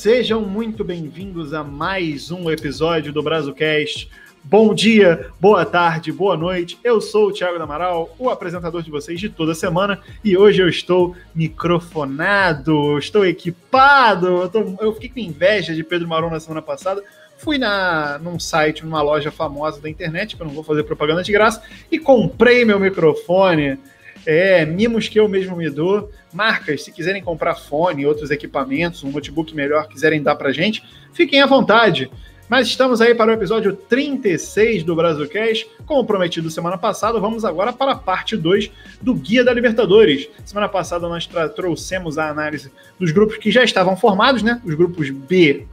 sejam muito bem-vindos a mais um episódio do Brazucast. Bom dia, boa tarde, boa noite. Eu sou o Thiago Amaral, o apresentador de vocês de toda semana, e hoje eu estou microfonado, estou equipado. Eu, tô, eu fiquei com inveja de Pedro Maron na semana passada. Fui na, num site, numa loja famosa da internet, que eu não vou fazer propaganda de graça, e comprei meu microfone. É, mimos que eu mesmo me dou. Marcas, se quiserem comprar fone, outros equipamentos, um notebook melhor, quiserem dar pra gente, fiquem à vontade. Mas estamos aí para o episódio 36 do Brasilcast. Como prometido semana passada, vamos agora para a parte 2 do Guia da Libertadores. Semana passada nós trouxemos a análise dos grupos que já estavam formados, né? Os grupos B,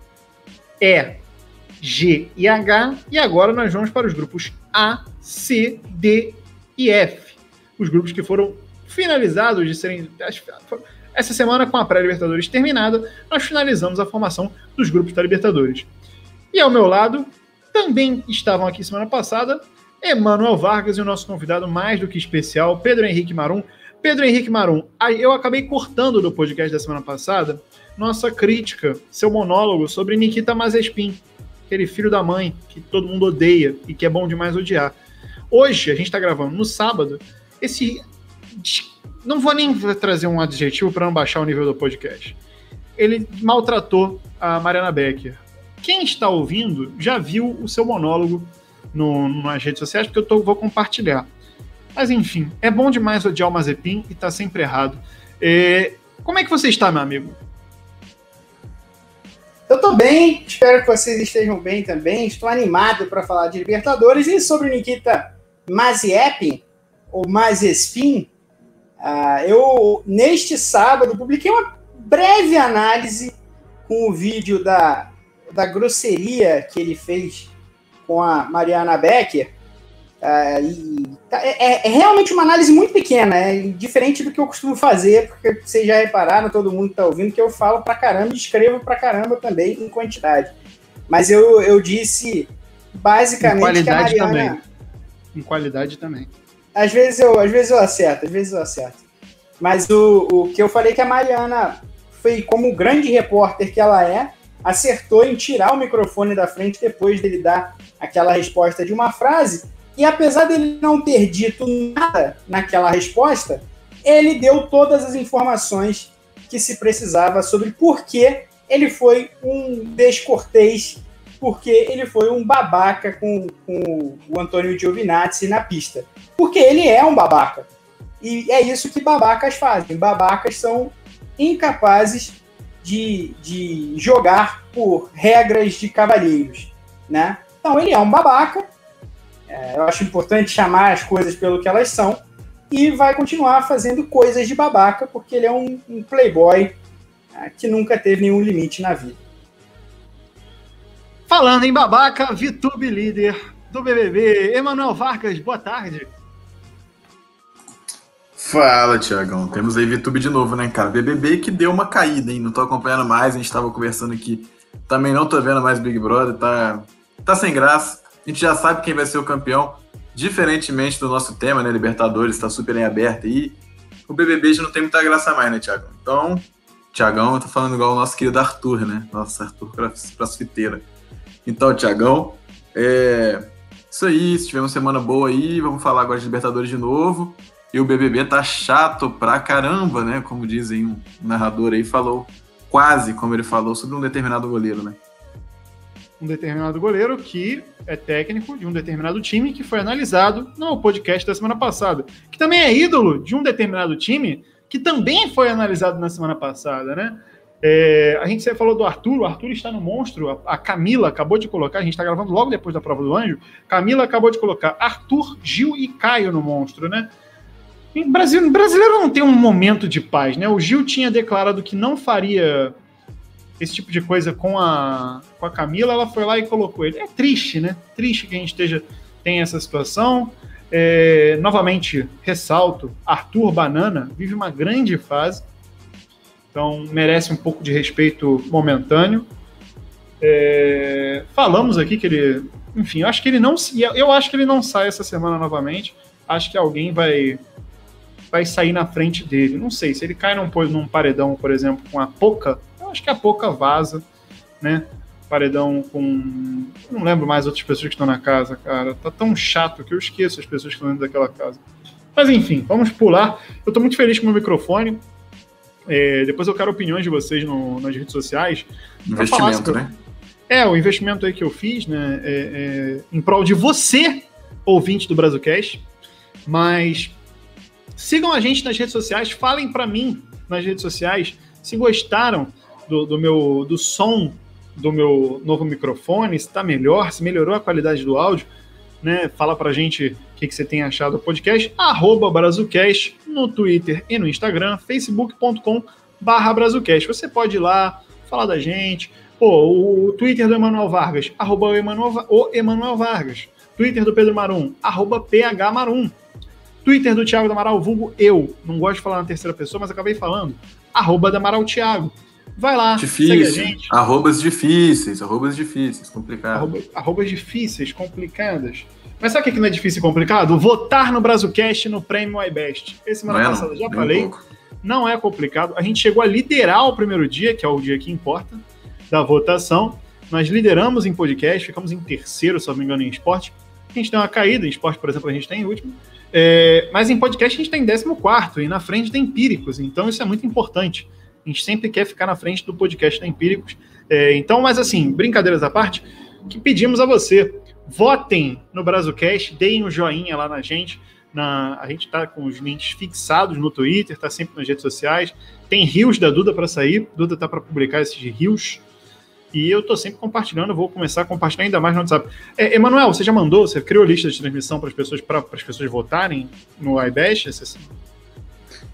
E, G e H. E agora nós vamos para os grupos A, C, D e F. Os grupos que foram finalizados de serem. Essa semana, com a pré-Libertadores terminada, nós finalizamos a formação dos grupos da Libertadores. E ao meu lado, também estavam aqui semana passada, Emanuel Vargas e o nosso convidado mais do que especial, Pedro Henrique Marum. Pedro Henrique Marum, eu acabei cortando do podcast da semana passada nossa crítica, seu monólogo sobre Nikita Mazespin, aquele filho da mãe que todo mundo odeia e que é bom demais odiar. Hoje, a gente está gravando no sábado, esse. Não vou nem trazer um adjetivo para não baixar o nível do podcast. Ele maltratou a Mariana Becker. Quem está ouvindo já viu o seu monólogo no, nas redes sociais, porque eu tô, vou compartilhar. Mas enfim, é bom demais odiar o Mazepin e tá sempre errado. É, como é que você está, meu amigo? Eu tô bem, espero que vocês estejam bem também. Estou animado para falar de Libertadores e sobre o Nikita Maziepin, ou Mazespin. Uh, eu, neste sábado, publiquei uma breve análise com o vídeo da, da grosseria que ele fez com a Mariana Becker. E tá, é, é, é, realmente uma análise muito pequena, é diferente do que eu costumo fazer, porque vocês já repararam, todo mundo está ouvindo, que eu falo pra caramba e escrevo pra caramba também em quantidade. Mas eu, eu disse basicamente em qualidade que a Mariana. Também. Em qualidade também. Às vezes eu, às vezes eu acerto, às vezes eu acerto. Mas o, o que eu falei que a Mariana foi como grande repórter que ela é, acertou em tirar o microfone da frente depois dele dar aquela resposta de uma frase. E apesar dele não ter dito nada naquela resposta, ele deu todas as informações que se precisava sobre por que ele foi um descortês, porque ele foi um babaca com, com o Antônio Giovinazzi na pista. Porque ele é um babaca. E é isso que babacas fazem. Babacas são incapazes de, de jogar por regras de cavalheiros, né? Então ele é um babaca. É, eu acho importante chamar as coisas pelo que elas são e vai continuar fazendo coisas de babaca porque ele é um, um playboy é, que nunca teve nenhum limite na vida. Falando em babaca, Vitube líder do BBB, Emanuel Vargas, boa tarde. Fala, Tiagão. Temos aí VTube de novo, né, cara? BBB que deu uma caída, hein? Não tô acompanhando mais, a gente tava conversando aqui. Também não tô vendo mais Big Brother, tá, tá sem graça. A gente já sabe quem vai ser o campeão, diferentemente do nosso tema, né? Libertadores tá super em aberto aí. O BBB já não tem muita graça mais, né, Tiagão? Então, Tiagão, tô falando igual o nosso querido Arthur, né? Nossa, Arthur crossfiteira. Então, Tiagão, é. Isso aí, se tiver uma semana boa aí, vamos falar agora de Libertadores de novo. E o BBB tá chato pra caramba, né? Como dizem um narrador aí, falou quase como ele falou sobre um determinado goleiro, né? Um determinado goleiro que é técnico de um determinado time que foi analisado no podcast da semana passada. Que também é ídolo de um determinado time que também foi analisado na semana passada, né? É, a gente sempre falou do Arthur, o Arthur está no monstro, a, a Camila acabou de colocar, a gente está gravando logo depois da prova do anjo, Camila acabou de colocar Arthur, Gil e Caio no monstro, né? Brasil, brasileiro não tem um momento de paz, né? O Gil tinha declarado que não faria esse tipo de coisa com a, com a Camila, ela foi lá e colocou ele. É triste, né? Triste que a gente esteja tem essa situação. É, novamente, ressalto, Arthur Banana vive uma grande fase, então merece um pouco de respeito momentâneo. É, falamos aqui que ele, enfim, eu acho que ele não, eu acho que ele não sai essa semana novamente. Acho que alguém vai vai sair na frente dele. Não sei, se ele cai num, num paredão, por exemplo, com a Poca, eu acho que a Poca vaza né? Paredão com. Não lembro mais outras pessoas que estão na casa, cara. Tá tão chato que eu esqueço as pessoas que estão dentro daquela casa. Mas enfim, vamos pular. Eu tô muito feliz com o meu microfone. É, depois eu quero opiniões de vocês no, nas redes sociais. Investimento, né? É, o investimento aí que eu fiz, né? É, é, em prol de você, ouvinte do Brasilcast. Mas sigam a gente nas redes sociais, falem para mim nas redes sociais se gostaram do, do, meu do som do meu novo microfone, se está melhor, se melhorou a qualidade do áudio, né? Fala pra gente que, que você tem achado do podcast, arroba Brazucast no Twitter e no Instagram, facebook.com barra Brazucast. Você pode ir lá, falar da gente. Pô, o Twitter do Emanuel Vargas, arroba o Emanuel, o Emanuel Vargas. Twitter do Pedro Marum, arroba PH Marum. Twitter do Thiago Amaral, vulgo eu. Não gosto de falar na terceira pessoa, mas acabei falando. Arroba Amaral Thiago. Vai lá, Difícil. segue a gente. Arrobas difíceis, arrobas difíceis, complicado. Arroba, arrobas difíceis, complicadas. Mas sabe o que não é difícil e complicado? Votar no Brazucast no Prêmio iBest. Esse semana é, passada já falei. Um não é complicado. A gente chegou a liderar o primeiro dia, que é o dia que importa, da votação. Nós lideramos em podcast, ficamos em terceiro, se não me engano, em esporte. A gente tem uma caída, em esporte, por exemplo, a gente está em último. É, mas em podcast a gente está em 14 e na frente tem Empíricos, então isso é muito importante. A gente sempre quer ficar na frente do podcast da Empíricos. É, então, mas assim, brincadeiras à parte, que pedimos a você, votem no Brazucast, deem um joinha lá na gente. Na, a gente está com os links fixados no Twitter, está sempre nas redes sociais. Tem rios da Duda para sair, Duda está para publicar esses rios. E eu estou sempre compartilhando, vou começar a compartilhar ainda mais no WhatsApp. É, Emanuel, você já mandou, você criou lista de transmissão para as pessoas, para as pessoas votarem no iBash?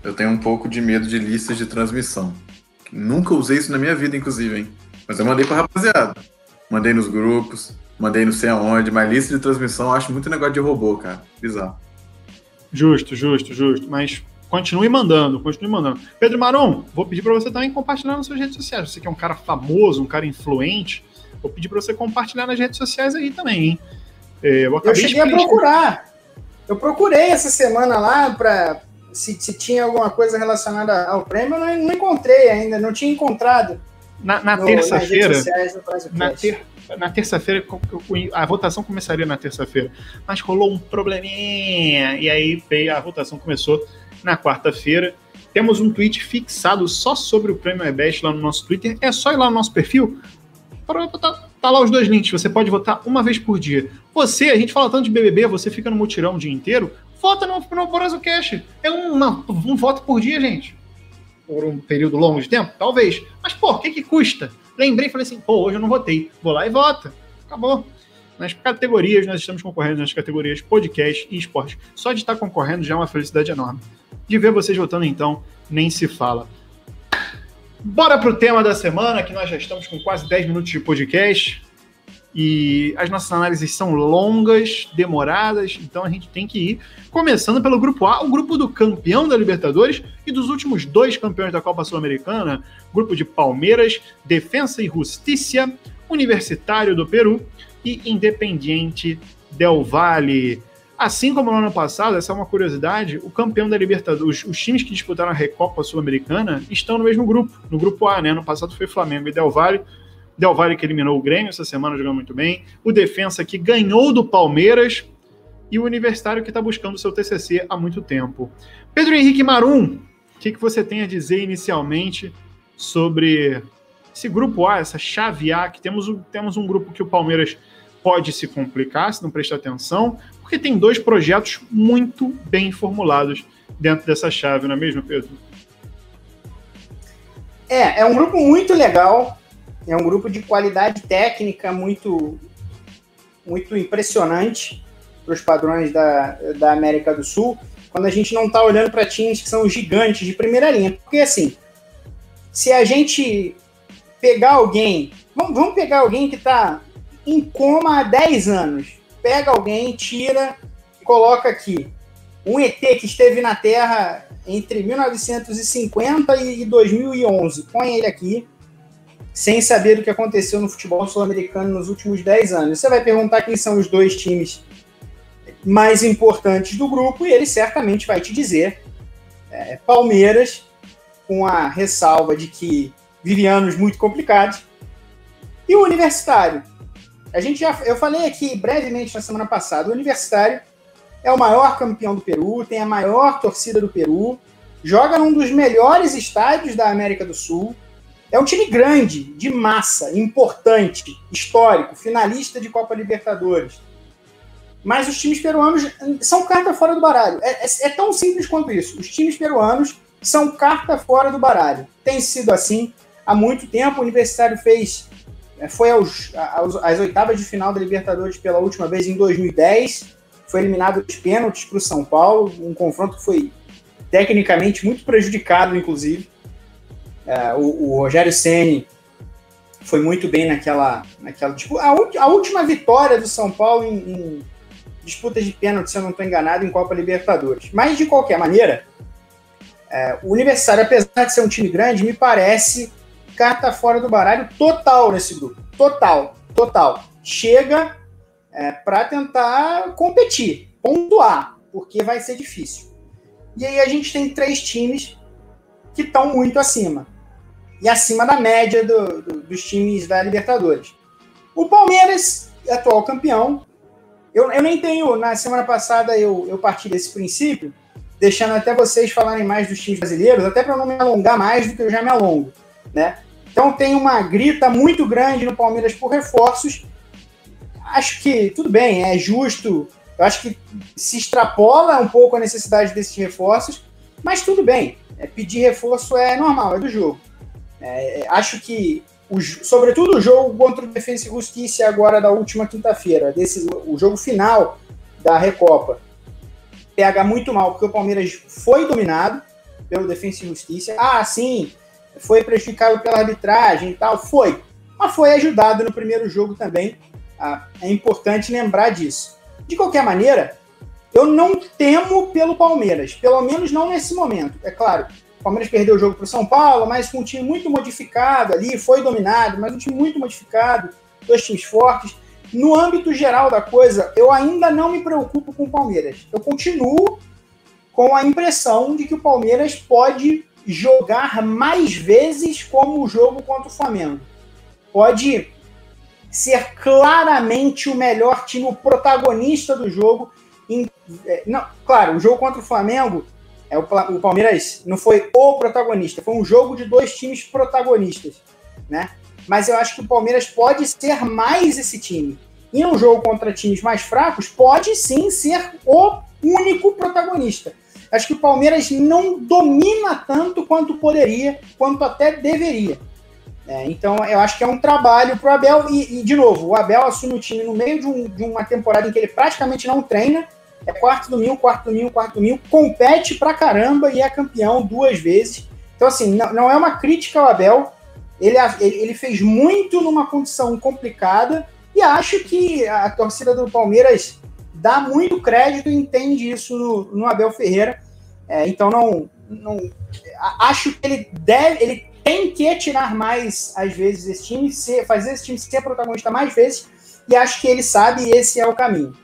Eu tenho um pouco de medo de listas de transmissão. Nunca usei isso na minha vida, inclusive, hein? Mas eu mandei pra rapaziada. Mandei nos grupos, mandei não sei aonde, mas lista de transmissão eu acho muito negócio de robô, cara. Bizarro. Justo, justo, justo. Mas continue mandando, continue mandando. Pedro Maron, vou pedir para você também compartilhar nas suas redes sociais. Você que é um cara famoso, um cara influente, vou pedir para você compartilhar nas redes sociais aí também, hein? É, eu, eu cheguei a procurar. Eu procurei essa semana lá para se, se, tinha alguma coisa relacionada ao prêmio, eu não, não encontrei ainda, não tinha encontrado. Na, na terça-feira. Na, ter, na terça-feira, a votação começaria na terça-feira, mas rolou um probleminha, e aí a votação começou na quarta-feira. Temos um tweet fixado só sobre o prêmio EBEST lá no nosso Twitter. É só ir lá no nosso perfil. Tá, tá lá os dois links. Você pode votar uma vez por dia. Você, a gente fala tanto de BBB, você fica no mutirão o dia inteiro vota no, no Borazo Cash. É uma, um voto por dia, gente. Por um período longo de tempo? Talvez. Mas, pô, o que, que custa? Lembrei e falei assim, pô, hoje eu não votei. Vou lá e vota. Acabou. Nas categorias, nós estamos concorrendo nas categorias podcast e esporte. Só de estar concorrendo já é uma felicidade enorme. De ver vocês votando, então, nem se fala. Bora pro tema da semana, que nós já estamos com quase 10 minutos de podcast. E as nossas análises são longas, demoradas, então a gente tem que ir começando pelo grupo A, o grupo do campeão da Libertadores e dos últimos dois campeões da Copa Sul-Americana, grupo de Palmeiras, Defensa e Justiça, Universitário do Peru e Independiente Del Valle. Assim como no ano passado, essa é uma curiosidade, o campeão da Libertadores, os, times que disputaram a Recopa Sul-Americana estão no mesmo grupo, no grupo A, né? Ano passado foi Flamengo e Del Valle, Del Valle que eliminou o Grêmio essa semana, jogando muito bem. O Defensa que ganhou do Palmeiras. E o Universitário que está buscando o seu TCC há muito tempo. Pedro Henrique Marum, o que, que você tem a dizer inicialmente sobre esse grupo A, essa chave A, que temos, temos um grupo que o Palmeiras pode se complicar se não prestar atenção, porque tem dois projetos muito bem formulados dentro dessa chave, não é mesmo, Pedro? É, é um grupo muito legal. É um grupo de qualidade técnica muito, muito impressionante para os padrões da, da América do Sul, quando a gente não está olhando para times que são gigantes de primeira linha. Porque, assim, se a gente pegar alguém, vamos, vamos pegar alguém que está em coma há 10 anos, pega alguém, tira e coloca aqui. Um ET que esteve na Terra entre 1950 e 2011, põe ele aqui sem saber o que aconteceu no futebol sul-americano nos últimos 10 anos. Você vai perguntar quem são os dois times mais importantes do grupo e ele certamente vai te dizer é, Palmeiras, com a ressalva de que vive anos muito complicados, E o Universitário? A gente já, eu falei aqui brevemente na semana passada, o Universitário é o maior campeão do Peru, tem a maior torcida do Peru, joga num dos melhores estádios da América do Sul. É um time grande, de massa, importante, histórico, finalista de Copa Libertadores. Mas os times peruanos são carta fora do baralho. É, é, é tão simples quanto isso. Os times peruanos são carta fora do baralho. Tem sido assim há muito tempo. O Universitário fez é, foi aos, aos, às oitavas de final da Libertadores pela última vez em 2010. Foi eliminado dos pênaltis para o São Paulo, um confronto que foi tecnicamente muito prejudicado, inclusive. É, o, o, Rogério Ceni foi muito bem naquela, naquela tipo, a, a última vitória do São Paulo em, em disputas de pênalti, se eu não estou enganado, em Copa Libertadores. Mas de qualquer maneira, é, o Universitário, apesar de ser um time grande, me parece carta fora do baralho total nesse grupo. Total, total. Chega é, para tentar competir, pontuar, porque vai ser difícil. E aí a gente tem três times que estão muito acima. E acima da média do, do, dos times da Libertadores. O Palmeiras, atual campeão. Eu, eu nem tenho, na semana passada eu, eu parti desse princípio, deixando até vocês falarem mais dos times brasileiros, até para não me alongar mais do que eu já me alongo. Né? Então tem uma grita muito grande no Palmeiras por reforços. Acho que tudo bem, é justo. Eu acho que se extrapola um pouco a necessidade desses reforços, mas tudo bem. É, pedir reforço é normal, é do jogo. É, acho que, o, sobretudo o jogo contra o Defensa e Justiça agora da última quinta-feira, o jogo final da Recopa, pega muito mal, porque o Palmeiras foi dominado pelo Defensa e Justiça. Ah, sim, foi prejudicado pela arbitragem e tal, foi. Mas foi ajudado no primeiro jogo também. Ah, é importante lembrar disso. De qualquer maneira, eu não temo pelo Palmeiras, pelo menos não nesse momento. É claro, o Palmeiras perdeu o jogo para o São Paulo, mas com um time muito modificado ali, foi dominado, mas um time muito modificado, dois times fortes. No âmbito geral da coisa, eu ainda não me preocupo com o Palmeiras. Eu continuo com a impressão de que o Palmeiras pode jogar mais vezes como o jogo contra o Flamengo. Pode ser claramente o melhor time, o protagonista do jogo. Em, é, não, claro, o jogo contra o Flamengo, é, o, o Palmeiras não foi o protagonista, foi um jogo de dois times protagonistas, né? Mas eu acho que o Palmeiras pode ser mais esse time. E um jogo contra times mais fracos, pode sim ser o único protagonista. Acho que o Palmeiras não domina tanto quanto poderia, quanto até deveria. É, então, eu acho que é um trabalho para o Abel. E, e, de novo, o Abel assume o time no meio de, um, de, uma temporada em que ele praticamente não treina. É quarto domingo, quarto domingo, quarto domingo. Compete pra caramba e é campeão duas vezes. Então, assim, não, não é uma crítica ao Abel. Ele, ele fez muito numa condição complicada. E acho que a torcida do Palmeiras dá muito crédito e entende isso no, no Abel Ferreira. É, então não, não acho que ele deve, ele tem que tirar mais às vezes esse time, ser, fazer esse time ser protagonista mais vezes. E acho que ele sabe esse é o caminho.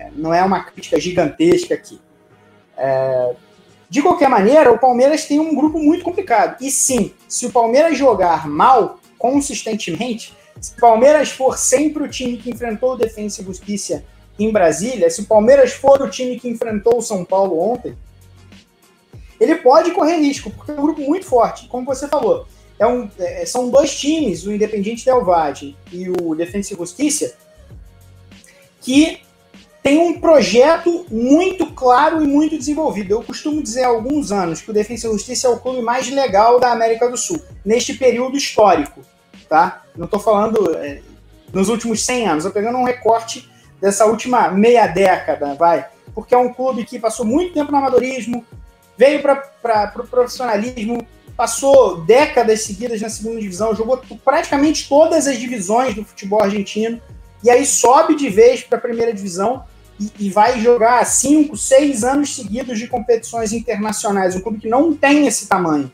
É, não é uma crítica gigantesca aqui. É, de qualquer maneira, o Palmeiras tem um grupo muito complicado. E sim, se o Palmeiras jogar mal consistentemente, se o Palmeiras for sempre o time que enfrentou o Defensa e Justiça em Brasília, se o Palmeiras for o time que enfrentou o São Paulo ontem, ele pode correr risco, porque é um grupo muito forte. Como você falou, é um, é, são dois times, o Independiente Del e o Defensa e Justiça, que tem um projeto muito claro e muito desenvolvido. Eu costumo dizer há alguns anos que o Defensa e Justiça é o clube mais legal da América do Sul, neste período histórico. Tá? Não estou falando é, nos últimos 100 anos, estou pegando um recorte dessa última meia década, vai. Porque é um clube que passou muito tempo no amadorismo, veio para o pro profissionalismo, passou décadas seguidas na segunda divisão, jogou praticamente todas as divisões do futebol argentino, e aí sobe de vez para a primeira divisão e, e, vai jogar cinco, seis anos seguidos de competições internacionais, um clube que não tem esse tamanho,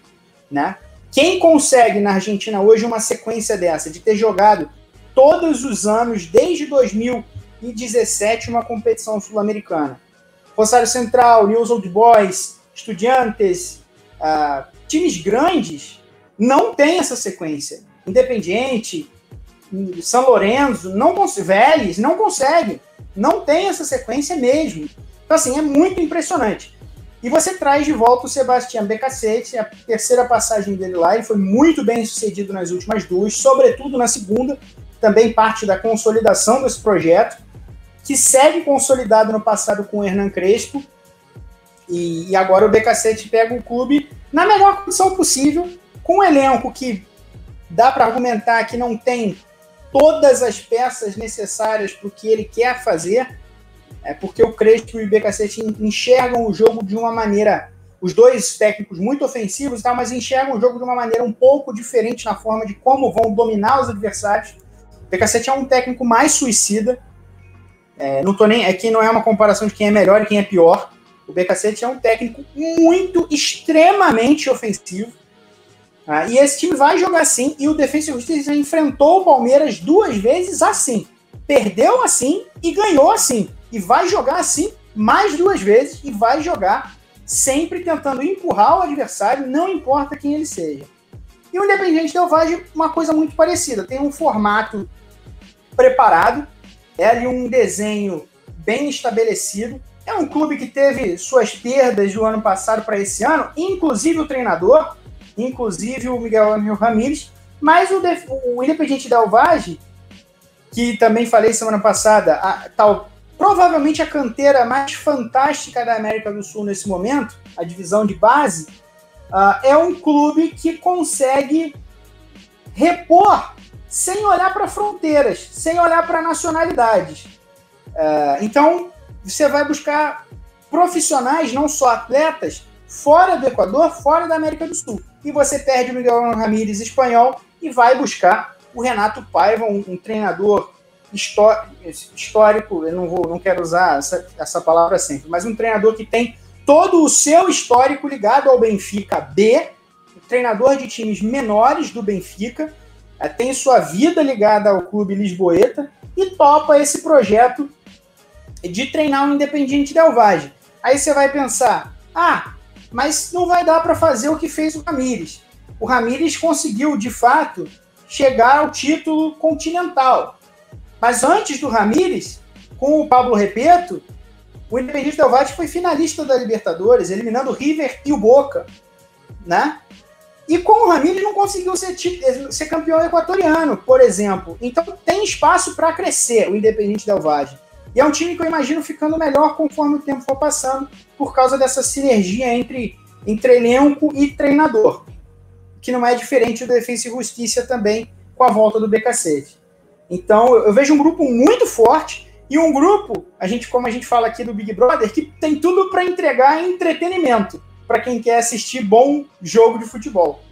né? Quem consegue na Argentina hoje uma sequência dessa, de ter jogado todos os anos, desde 2000 2017 uma competição sul-americana. Rosário Central, News Old Boys, Estudiantes, uh, times grandes não tem essa sequência. Independiente, São Lourenço, não Vélez, não consegue. Não tem essa sequência mesmo. Então, assim, é muito impressionante. E você traz de volta o Sebastião Becacete, a terceira passagem dele lá, ele foi muito bem sucedido nas últimas duas, sobretudo na segunda, também parte da consolidação desse projeto, que segue consolidado no passado com o Hernan Crespo, e, e agora o Becacete pega o clube na melhor condição possível, com um elenco que dá para argumentar que não tem todas as peças necessárias para o que ele quer fazer, é porque o Crespo e o BKC enxergam o jogo de uma maneira, os dois técnicos muito ofensivos, tá, mas enxergam o jogo de uma maneira um pouco diferente na forma de como vão dominar os adversários. O BKC é um técnico mais suicida. É, não tô nem, aqui não é uma comparação de quem é melhor e quem é pior. O BKC é um técnico muito, extremamente ofensivo. Ah, e esse time vai jogar assim. E o Defensa e Justiça enfrentou o Palmeiras duas vezes assim. Perdeu assim e ganhou assim e vai jogar assim mais duas vezes e vai jogar sempre tentando empurrar o adversário, não importa quem ele seja. E o Independente Del Valle, uma coisa muito parecida, tem um formato preparado, é ali um desenho bem estabelecido. É um clube que teve suas perdas do ano passado para esse ano, inclusive o treinador, inclusive o Miguel Angel Ramírez, mas o, o Independente Del que também falei semana passada, a, tal, provavelmente a canteira mais fantástica da América do Sul nesse momento, a divisão de base, uh, é um clube que consegue repor sem olhar para fronteiras, sem olhar para nacionalidades. Uh, então, você vai buscar profissionais, não só atletas, fora do Equador, fora da América do Sul. E você perde o Miguel Ramírez espanhol e vai buscar o Renato Paiva, um, um treinador histórico, eu não vou, não quero usar essa, essa palavra sempre, mas um treinador que tem todo o seu histórico ligado ao Benfica B, treinador de times menores do Benfica, eh, tem sua vida ligada ao clube Lisboeta e topa esse projeto de treinar o Independiente Del Valle. Aí você vai pensar, ah, mas não vai dar para fazer o que fez o Ramires. O Ramires conseguiu, de fato, chegar ao título continental. Mas antes do Ramires, com o Pablo Repeto, o Independiente Del Valle foi finalista da Libertadores, eliminando o River e o Boca, né? E com o Ramires não conseguiu ser, ser campeão equatoriano, por exemplo. Então tem espaço para crescer o Independiente Del Valle. E é um time que eu imagino ficando melhor conforme o tempo for passando, por causa dessa sinergia entre, entre elenco e treinador. Que não é diferente do Defensa e Justiça também, com a volta do BKC. Então, eu vejo um grupo muito forte e um grupo, a gente, como a gente fala aqui do Big Brother, que tem tudo para entregar entretenimento para quem quer assistir bom jogo de futebol.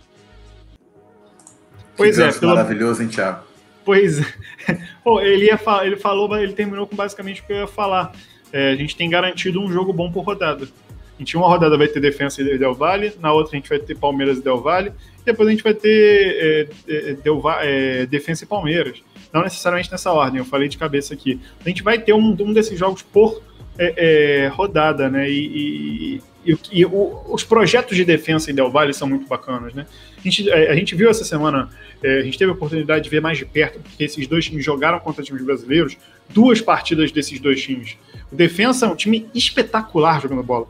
Pois é, pelo... maravilhoso, hein, Thiago? Pois é. Pô, ele, ia ele falou, ele terminou com basicamente o que eu ia falar. É, a gente tem garantido um jogo bom por rodada. A gente, uma rodada vai ter Defensa e Del Valle, na outra a gente vai ter Palmeiras e Del Valle, e depois a gente vai ter é, é, Del é, Defensa e Palmeiras não necessariamente nessa ordem, eu falei de cabeça aqui. A gente vai ter um, um desses jogos por é, é, rodada, né? E, e, e, e o, os projetos de defesa em Del Valle são muito bacanas, né? A gente, é, a gente viu essa semana, é, a gente teve a oportunidade de ver mais de perto, porque esses dois times jogaram contra times brasileiros, duas partidas desses dois times. O Defensa é um time espetacular jogando bola.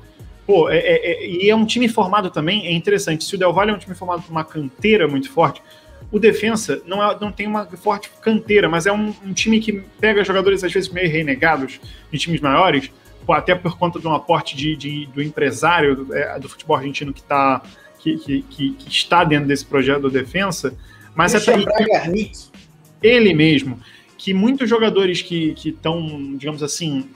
Pô, é, é, é, e é um time formado também, é interessante. Se o Del Valle é um time formado por uma canteira muito forte, o defensa não, é, não tem uma forte canteira, mas é um, um, time que pega jogadores às vezes meio renegados de times maiores, até por conta de um aporte de, de do empresário do, é, do, futebol argentino que, tá, que, que, que, que, está dentro desse projeto do defensa. Mas é ele mesmo, que muitos jogadores que estão, digamos assim,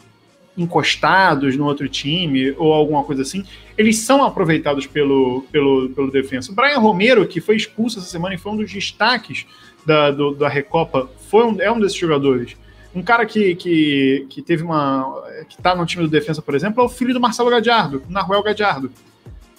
encostados no outro time ou alguma coisa assim, eles são aproveitados pelo, pelo, pelo defensa. O Brian Romero, que foi expulso essa semana e foi um dos destaques da, do, da Recopa, foi um, é um desses jogadores. Um cara que, que, que teve uma. que tá no time do defensa, por exemplo, é o filho do Marcelo Gadiardo, Naruel Gadiardo.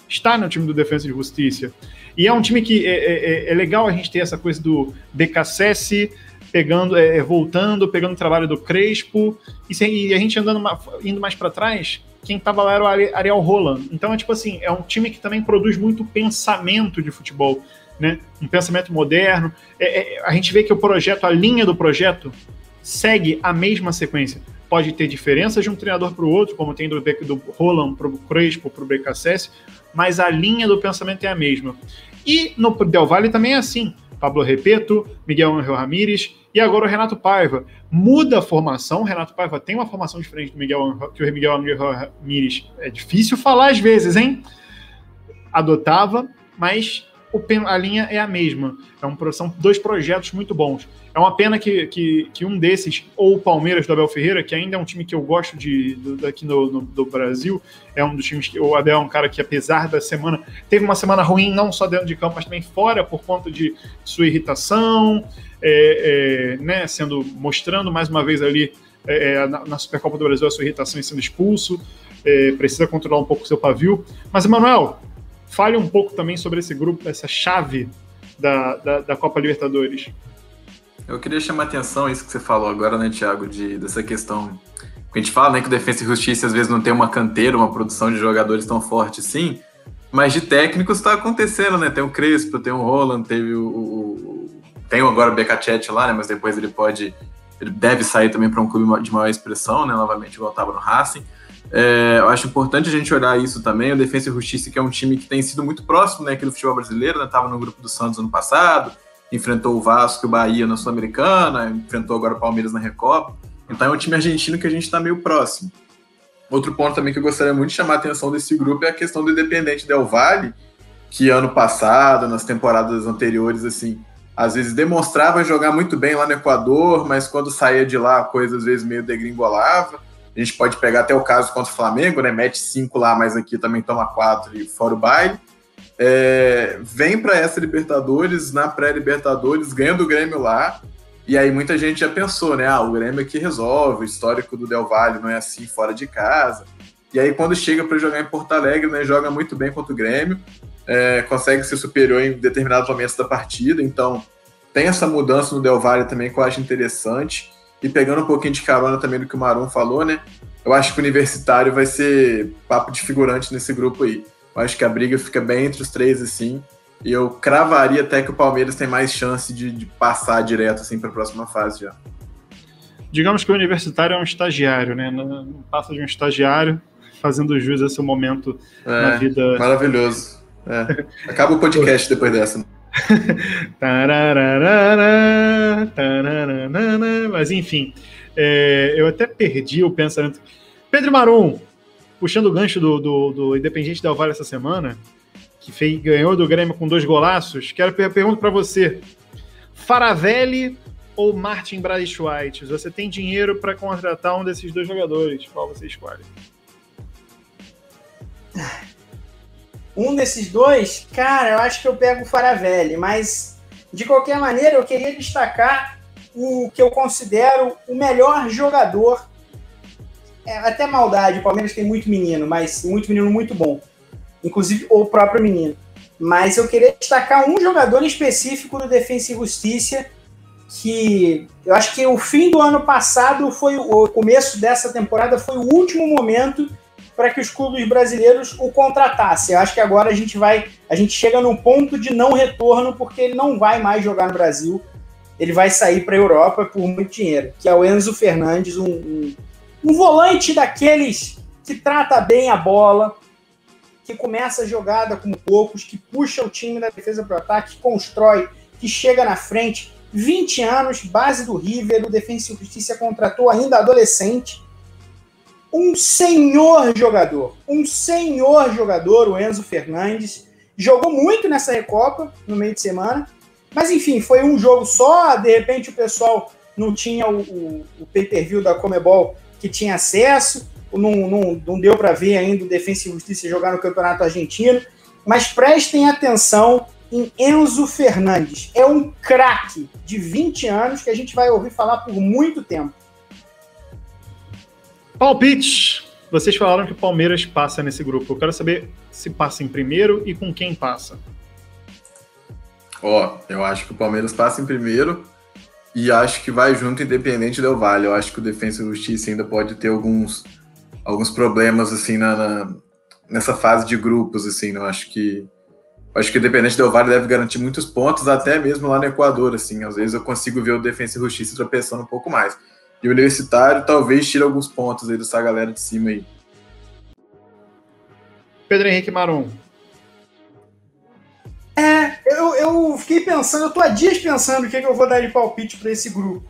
Está no time do Defensa de Justiça. E é um time que é, é, é, é legal a gente ter essa coisa do DKSS pegando, é, é, voltando, pegando o trabalho do Crespo, e, e a gente andando indo mais para trás, quem tava lá era o Ariel Roland. Então é tipo assim, é um time que também produz muito pensamento de futebol. né? Um pensamento moderno. É, é, a gente vê que o projeto, a linha do projeto, segue a mesma sequência. Pode ter diferenças de um treinador para o outro, como tem do, do Roland para o Crespo, para o BKSS, mas a linha do pensamento é a mesma. E no Del Valle também é assim. Pablo Repeto, Miguel Angel Ramírez e agora o Renato Paiva. Muda a formação, o Renato Paiva tem uma formação diferente do Miguel, que o Miguel Angel Ramírez. É difícil falar às vezes, hein? Adotava, mas a linha é a mesma. É um, são dois projetos muito bons. É uma pena que, que, que, um desses, ou o Palmeiras do Abel Ferreira, que ainda é um time que eu gosto de, do, daqui no, no, do Brasil, é um dos times que o Abel é um cara que, apesar da semana, teve uma semana ruim, não só dentro de campo, mas também fora, por conta de sua irritação, é, é, né, sendo mostrando mais uma vez ali é, é na, na, Supercopa do Brasil a sua irritação e sendo expulso. É, precisa controlar um pouco o seu pavio. Mas, Emanuel, fale um pouco também sobre esse grupo, essa chave da, da, da Copa Libertadores. Eu queria chamar a atenção isso que você falou agora, né, Thiago, de, dessa questão. A gente fala né, que o Defensa e Justiça às vezes não tem uma canteira, uma produção de jogadores tão forte assim, mas de técnicos está acontecendo, né? Tem o Crespo, tem o Roland, teve o. o tem agora o Becacete lá, né? Mas depois ele pode. Ele deve sair também para um clube de maior expressão, né? Novamente voltava no Racing. É, eu acho importante a gente olhar isso também. O Defensa e Justiça, que é um time que tem sido muito próximo né, aqui do futebol brasileiro, estava né? no grupo do Santos ano passado, enfrentou o Vasco e o Bahia na Sul-Americana, enfrentou agora o Palmeiras na Recopa. Então é um time argentino que a gente está meio próximo. Outro ponto também que eu gostaria muito de chamar a atenção desse grupo é a questão do Independente Del Valle, que ano passado, nas temporadas anteriores, assim, às vezes demonstrava jogar muito bem lá no Equador, mas quando saía de lá a coisa às vezes meio degringolava. A gente pode pegar até o caso contra o Flamengo, né? Mete cinco lá, mas aqui também toma quatro e fora o baile é, vem para essa Libertadores, na pré-Libertadores, ganha do Grêmio lá. E aí muita gente já pensou, né? Ah, o Grêmio aqui resolve, o histórico do Del Valle não é assim fora de casa. E aí quando chega para jogar em Porto Alegre, né, joga muito bem contra o Grêmio, é, consegue ser superior em determinados momentos da partida. Então tem essa mudança no Del Valle também que eu acho interessante. E pegando um pouquinho de carona também do que o Marum falou, né? Eu acho que o Universitário vai ser papo de figurante nesse grupo aí. Eu acho que a briga fica bem entre os três, assim. E eu cravaria até que o Palmeiras tem mais chance de, de passar direto assim, para a próxima fase já. Digamos que o universitário é um estagiário, né? Não passa de um estagiário fazendo jus a seu momento é, na vida. Maravilhoso. É. Acaba o podcast depois dessa. Mas enfim, é, eu até perdi o pensamento. Pedro Marum, puxando o gancho do, do, do Independente Del Valle essa semana, que fez, ganhou do Grêmio com dois golaços, quero per pergunta para você. Faravelli ou Martin White? Você tem dinheiro para contratar um desses dois jogadores? Qual você escolhe? Um desses dois, cara, eu acho que eu pego o Faravelli, mas de qualquer maneira eu queria destacar o que eu considero o melhor jogador é até maldade, o Palmeiras tem muito menino, mas muito menino muito bom. Inclusive o próprio menino. Mas eu queria destacar um jogador específico do Defensa e Justiça, que eu acho que o fim do ano passado foi o começo dessa temporada foi o último momento para que os clubes brasileiros o contratassem. Eu acho que agora a gente vai, a gente chega num ponto de não retorno porque ele não vai mais jogar no Brasil. Ele vai sair para a Europa por muito dinheiro, que é o Enzo Fernandes, um, um um volante daqueles que trata bem a bola, que começa a jogada com poucos, que puxa o time da defesa para o ataque, que constrói, que chega na frente. 20 anos, base do River, o Defensa e Justiça contratou ainda adolescente. Um senhor jogador, um senhor jogador, o Enzo Fernandes. Jogou muito nessa Recopa, no meio de semana. Mas enfim, foi um jogo só. De repente o pessoal não tinha o, o, o pay-per-view da Comebol que tinha acesso, não, não, não deu para ver ainda o Defensa e Justiça jogar no Campeonato Argentino, mas prestem atenção em Enzo Fernandes. É um craque de 20 anos que a gente vai ouvir falar por muito tempo. Palpite! Vocês falaram que o Palmeiras passa nesse grupo. Eu quero saber se passa em primeiro e com quem passa. Ó, oh, eu acho que o Palmeiras passa em primeiro. E acho que vai junto independente do Vale. Eu acho que o Defensa e Justiça ainda pode ter alguns, alguns problemas assim na, na, nessa fase de grupos, assim. Eu acho que Acho que o Independente Del Vale deve garantir muitos pontos, até mesmo lá no Equador, assim. Às vezes eu consigo ver o Defensa e Justiça tropeçando um pouco mais. E o Universitário talvez tire alguns pontos aí dessa galera de cima aí. Pedro Henrique Marum. É, eu, eu fiquei pensando, eu tô há dias pensando o que, é que eu vou dar de palpite para esse grupo.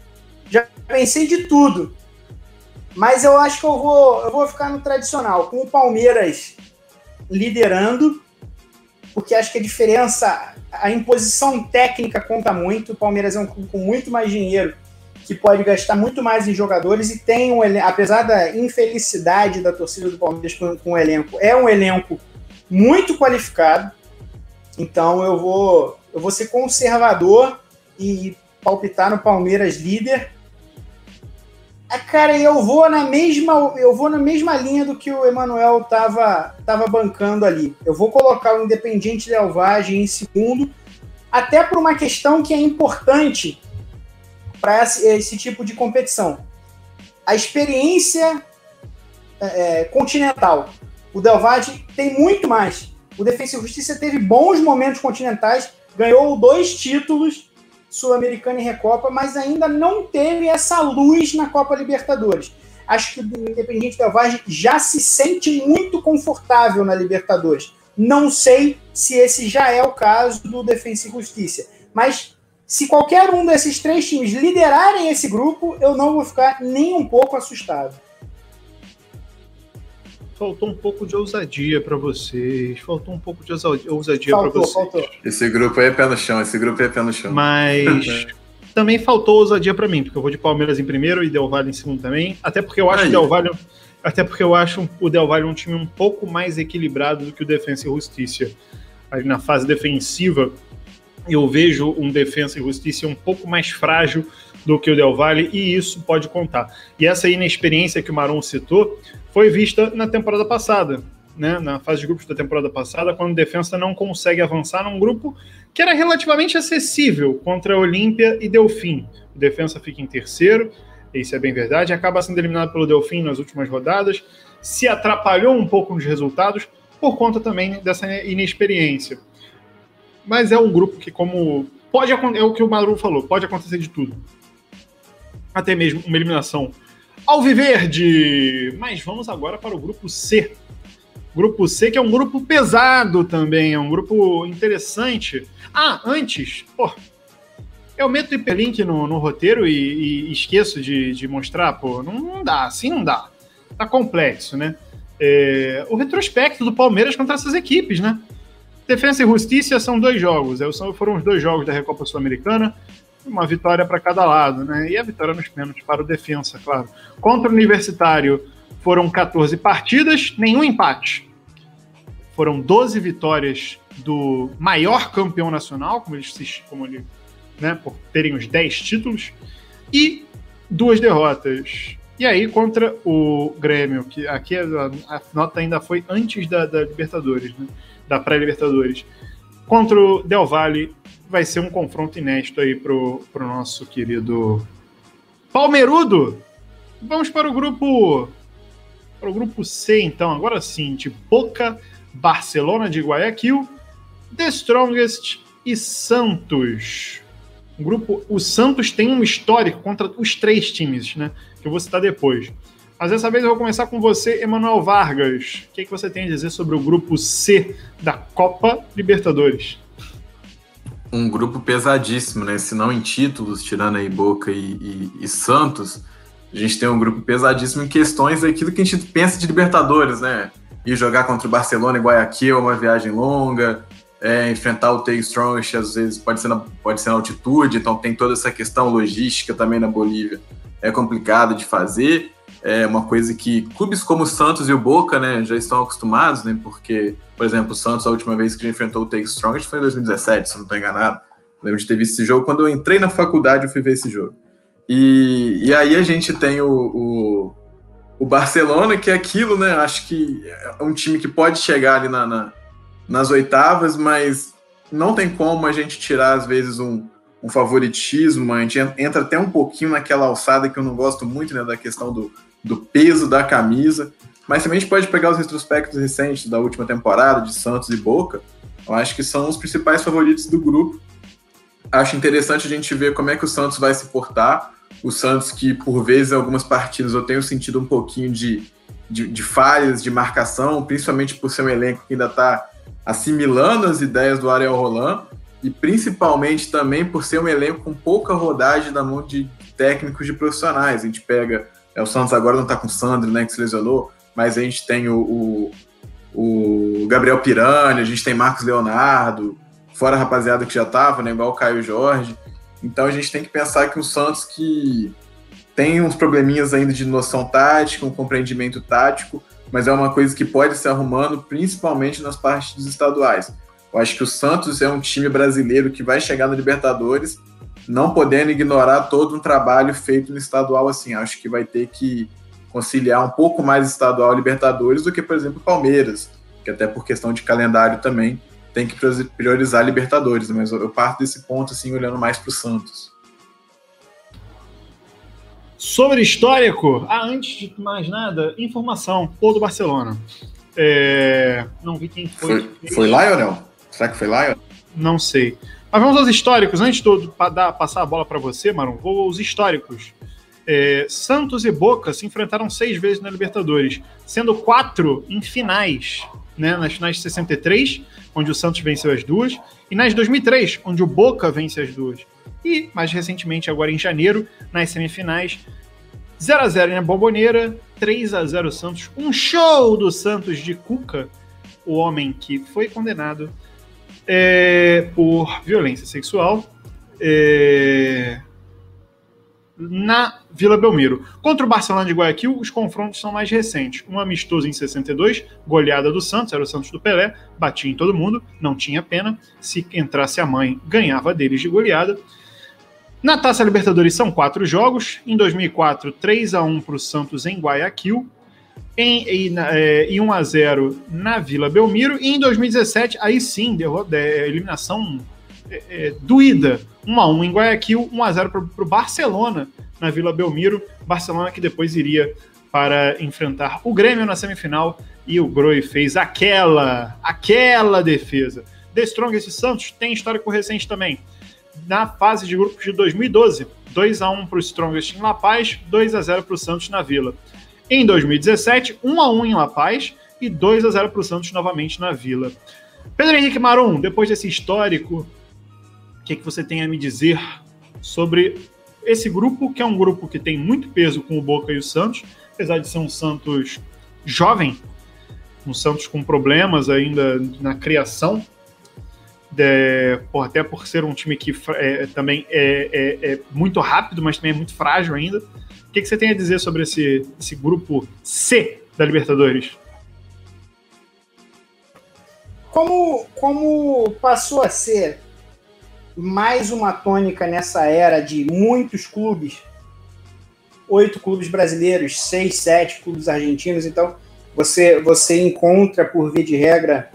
Já pensei de tudo. Mas eu acho que eu vou, eu vou ficar no tradicional, com o Palmeiras liderando porque acho que a diferença, a imposição técnica conta muito. O Palmeiras é um clube com muito mais dinheiro, que pode gastar muito mais em jogadores e tem um apesar da infelicidade da torcida do Palmeiras com, com o elenco, é um elenco muito qualificado. Então eu vou, eu vou ser conservador e palpitar no Palmeiras líder ah, cara, eu vou na mesma, eu vou na mesma linha do que o Emanuel tava, tava bancando ali. Eu vou colocar o Independiente Del Valle em segundo, até por uma questão que é importante para esse, esse, tipo de competição. A experiência é, é continental. O Del Valle tem muito mais. O Defensa e Justiça teve bons momentos continentais, ganhou dois títulos Sul-Americana e Recopa, mas ainda não teve essa luz na Copa Libertadores. Acho que o Independiente Del Valle já se sente muito confortável na Libertadores. Não sei se esse já é o caso do Defensa e Justiça, mas se qualquer um desses três times liderarem esse grupo, eu não vou ficar nem um pouco assustado faltou um pouco de ousadia para vocês. Faltou um pouco de ousadia para vocês. Faltou. Esse grupo aí é pé no chão, esse grupo aí é pé no chão. Mas também faltou ousadia para mim, porque eu vou de Palmeiras em primeiro e Del Valle em segundo também. Até porque eu acho o Del Valle, até porque eu acho o Del Valle um time um pouco mais equilibrado do que o Defensa e Justiça. Aí na fase defensiva, eu vejo um Defensa e Justiça um pouco mais frágil do que o Del Valle e isso pode contar. E essa inexperiência que o Maron citou foi vista na temporada passada, né, na fase de grupos da temporada passada, quando o Defensa não consegue avançar num grupo que era relativamente acessível contra Olímpia e Delfim. O Defensa fica em terceiro, isso é bem verdade, acaba sendo eliminado pelo Delfim nas últimas rodadas, se atrapalhou um pouco nos resultados por conta também dessa inexperiência. Mas é um grupo que, como pode é o que o Maru falou, pode acontecer de tudo. Até mesmo uma eliminação Alviverde. Mas vamos agora para o grupo C. Grupo C, que é um grupo pesado também, é um grupo interessante. Ah, antes, pô, eu meto hiperlink no, no roteiro e, e esqueço de, de, mostrar, pô, não, não, dá, assim não dá. Tá complexo, né? É, o retrospecto do Palmeiras contra essas equipes, né? Defesa e Justiça são dois jogos, é, foram os dois jogos da Recopa Sul-Americana uma vitória para cada lado, né? E a vitória nos pênaltis para o defensa, claro. Contra o Universitário foram 14 partidas, nenhum empate. Foram 12 vitórias do maior campeão nacional, como eles como ele, né, por terem os 10 títulos, e duas derrotas. E aí, contra o Grêmio, que aqui a, a nota ainda foi antes da, da Libertadores, né, da pré-Libertadores. Contra o Del Valle, vai ser um confronto inédito aí pro, pro nosso querido Palmeirudo. Vamos para o grupo para o grupo C, então, agora sim, de Boca, Barcelona de Guayaquil, The Strongest e Santos. O grupo, o Santos tem um histórico contra os três times, né? Que eu vou citar depois. Mas dessa vez eu vou começar com você, Emanuel Vargas. O que, é que você tem a dizer sobre o grupo C da Copa Libertadores? um grupo pesadíssimo, né? Se não em títulos, tirando aí Boca e, e, e, Santos, a gente tem um grupo pesadíssimo em questões daquilo que a gente pensa de Libertadores, né? Ir jogar contra o Barcelona e Guayaquil, uma viagem longa, é, enfrentar o Take Strongest, às vezes pode ser, na, pode ser na altitude, então tem toda essa questão logística também na Bolívia. É complicado de fazer é uma coisa que clubes como o Santos e o Boca, né, já estão acostumados, né, porque, por exemplo, o Santos, a última vez que enfrentou o Take Strongest foi em 2017, se não estou enganado. lembro de ter visto esse jogo. Quando eu entrei na faculdade, eu fui ver esse jogo. E, e aí a gente tem o, o, o, Barcelona, que é aquilo, né, acho que é um time que pode chegar ali na, na, nas oitavas, mas não tem como a gente tirar, às vezes, um, um favoritismo, a gente entra até um pouquinho naquela alçada que eu não gosto muito, né, da questão do, do peso da camisa, mas também a gente pode pegar os retrospectos recentes da última temporada de Santos e Boca, Eu acho que são os principais favoritos do grupo. Acho interessante a gente ver como é que o Santos vai se portar. O Santos, que por vezes, em algumas partidas, eu tenho sentido um pouquinho de, de, de falhas de marcação, principalmente por ser um elenco que ainda está assimilando as ideias do Ariel Roland, e principalmente também por ser um elenco com pouca rodagem da mão de técnicos de profissionais. A gente pega. É, o Santos agora não está com o Sandro, né, que se lesionou, mas a gente tem o, o, o Gabriel Pirani, a gente tem Marcos Leonardo, fora a rapaziada que já estava, né, igual o Caio Jorge. Então a gente tem que pensar que o Santos que tem uns probleminhas ainda de noção tática, um compreendimento tático, mas é uma coisa que pode se arrumando, principalmente nas partes estaduais. Eu acho que o Santos é um time brasileiro que vai chegar na Libertadores, não podendo ignorar todo um trabalho feito no estadual assim. Acho que vai ter que conciliar um pouco mais estadual Libertadores do que, por exemplo, Palmeiras, que até por questão de calendário também tem que priorizar Libertadores, mas eu parto desse ponto assim olhando mais para o Santos. Sobre histórico, ah, antes de mais nada, informação, ou do Barcelona. É, não vi quem foi. Foi, foi Lionel? Será que foi Lionel? Não sei. Mas vamos aos históricos. Antes de dar, passar a bola para você, Marum, vou aos históricos. É, Santos e Boca se enfrentaram seis vezes na Libertadores, sendo quatro em finais, né, nas finais de 63, onde o Santos venceu as duas, e nas de 2003, onde o Boca vence as duas. E, mais recentemente, agora em janeiro, nas semifinais, 0 x 0 na Bomboneira, 3 x 0 Santos. Um show do Santos de Cuca, o homem que foi condenado é, por violência sexual é, na Vila Belmiro. Contra o Barcelona de Guayaquil, os confrontos são mais recentes. Um amistoso em 62, goleada do Santos, era o Santos do Pelé, batia em todo mundo, não tinha pena. Se entrasse a mãe, ganhava deles de goleada. Na Taça Libertadores são quatro jogos. Em 2004, 3 a 1 para o Santos em Guayaquil. Em, em, é, em 1 a 0 na Vila Belmiro. E em 2017, aí sim, derrota, é, eliminação é, é, doída. 1 a 1 em Guayaquil, 1 a 0 para o Barcelona na Vila Belmiro. Barcelona que depois iria para enfrentar o Grêmio na semifinal. E o Groi fez aquela, aquela defesa. The Strongest Santos tem histórico recente também na fase de grupos de 2012. 2 a 1 para o Strongest em La Paz, 2 a 0 para o Santos na Vila. Em 2017, 1 a 1 em La Paz e 2 a 0 para o Santos novamente na Vila. Pedro Henrique Marum, depois desse histórico, o que, que você tem a me dizer sobre esse grupo, que é um grupo que tem muito peso com o Boca e o Santos, apesar de ser um Santos jovem, um Santos com problemas ainda na criação, de, por, até por ser um time que é, também é, é, é, muito rápido, mas também é muito frágil ainda. O que, que você tem a dizer sobre esse, esse grupo C da Libertadores? Como, como passou a ser mais uma tônica nessa era de muitos clubes, oito clubes brasileiros, seis, sete clubes argentinos, então você, você encontra, por via de regra,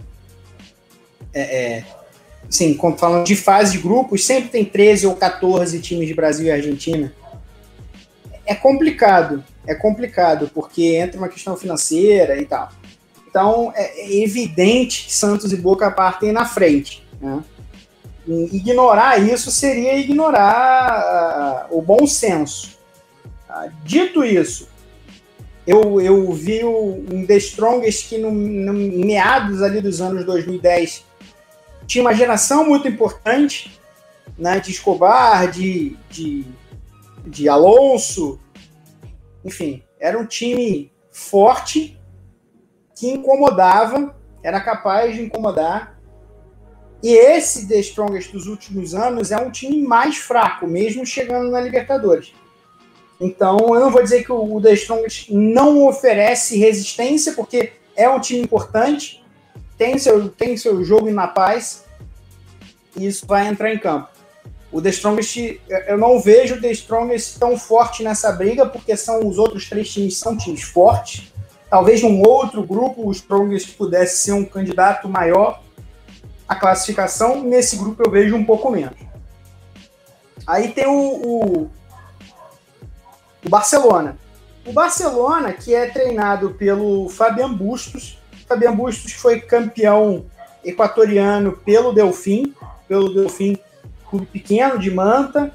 é, é, sim, falando de fase de grupos, sempre tem 13 ou 14 times de Brasil e Argentina. É complicado, é complicado, porque entra uma questão financeira e tal. Então, é evidente que Santos e Boca partem na frente. Né? ignorar isso seria ignorar uh, o bom senso. Uh, dito isso, eu, eu vi um The Strongest que no, no meados ali dos anos 2010 tinha uma geração muito importante, né, de Escobar, de, de, de Alonso, enfim, era um time forte que incomodava, era capaz de incomodar. E esse The Strongest dos últimos anos é um time mais fraco, mesmo chegando na Libertadores. Então, eu não vou dizer que o The Strongest não oferece resistência, porque é um time importante, tem seu, tem seu jogo na paz e isso vai entrar em campo. O The Strongest, eu não vejo o The Strongest tão forte nessa briga, porque são os outros três times são times fortes. Talvez num outro grupo o Strongest pudesse ser um candidato maior à classificação. Nesse grupo eu vejo um pouco menos. Aí tem o, o, o Barcelona. O Barcelona, que é treinado pelo Fabian Bustos, Fabian Bustos foi campeão equatoriano pelo Delfim, pelo Delfim, clube pequeno de Manta.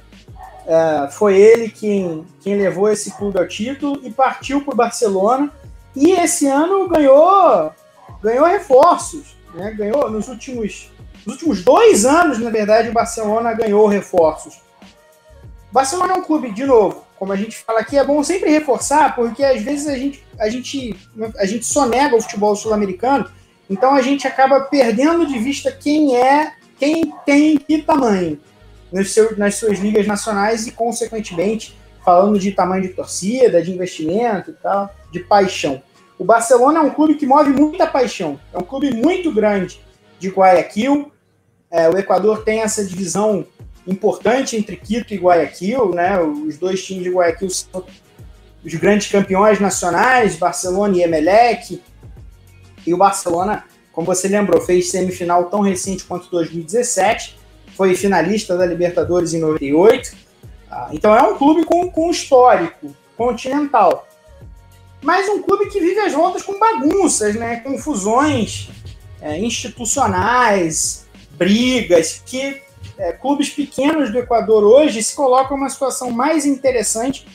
É, foi ele quem, quem levou esse clube ao título e partiu para o Barcelona. E esse ano ganhou, ganhou reforços. Né? Ganhou nos últimos, nos últimos dois anos, na verdade, o Barcelona ganhou reforços. Barcelona é um clube, de novo, como a gente fala aqui, é bom sempre reforçar, porque às vezes a gente, a gente, a gente só nega o futebol sul-americano, então a gente acaba perdendo de vista quem é, quem tem que tamanho nos seu, nas suas ligas nacionais e, consequentemente, falando de tamanho de torcida, de investimento e tal, de paixão. O Barcelona é um clube que move muita paixão, é um clube muito grande de Guayaquil. É, o Equador tem essa divisão importante entre Quito e Guayaquil, né? Os dois times de Guayaquil são os grandes campeões nacionais, Barcelona e Emelec. E o Barcelona, como você lembrou, fez semifinal tão recente quanto 2017, foi finalista da Libertadores em 98. Ah, então é um clube com, com histórico continental. Mas um clube que vive as voltas com bagunças, né? confusões é, institucionais, brigas, que é, clubes pequenos do Equador hoje se colocam numa situação mais interessante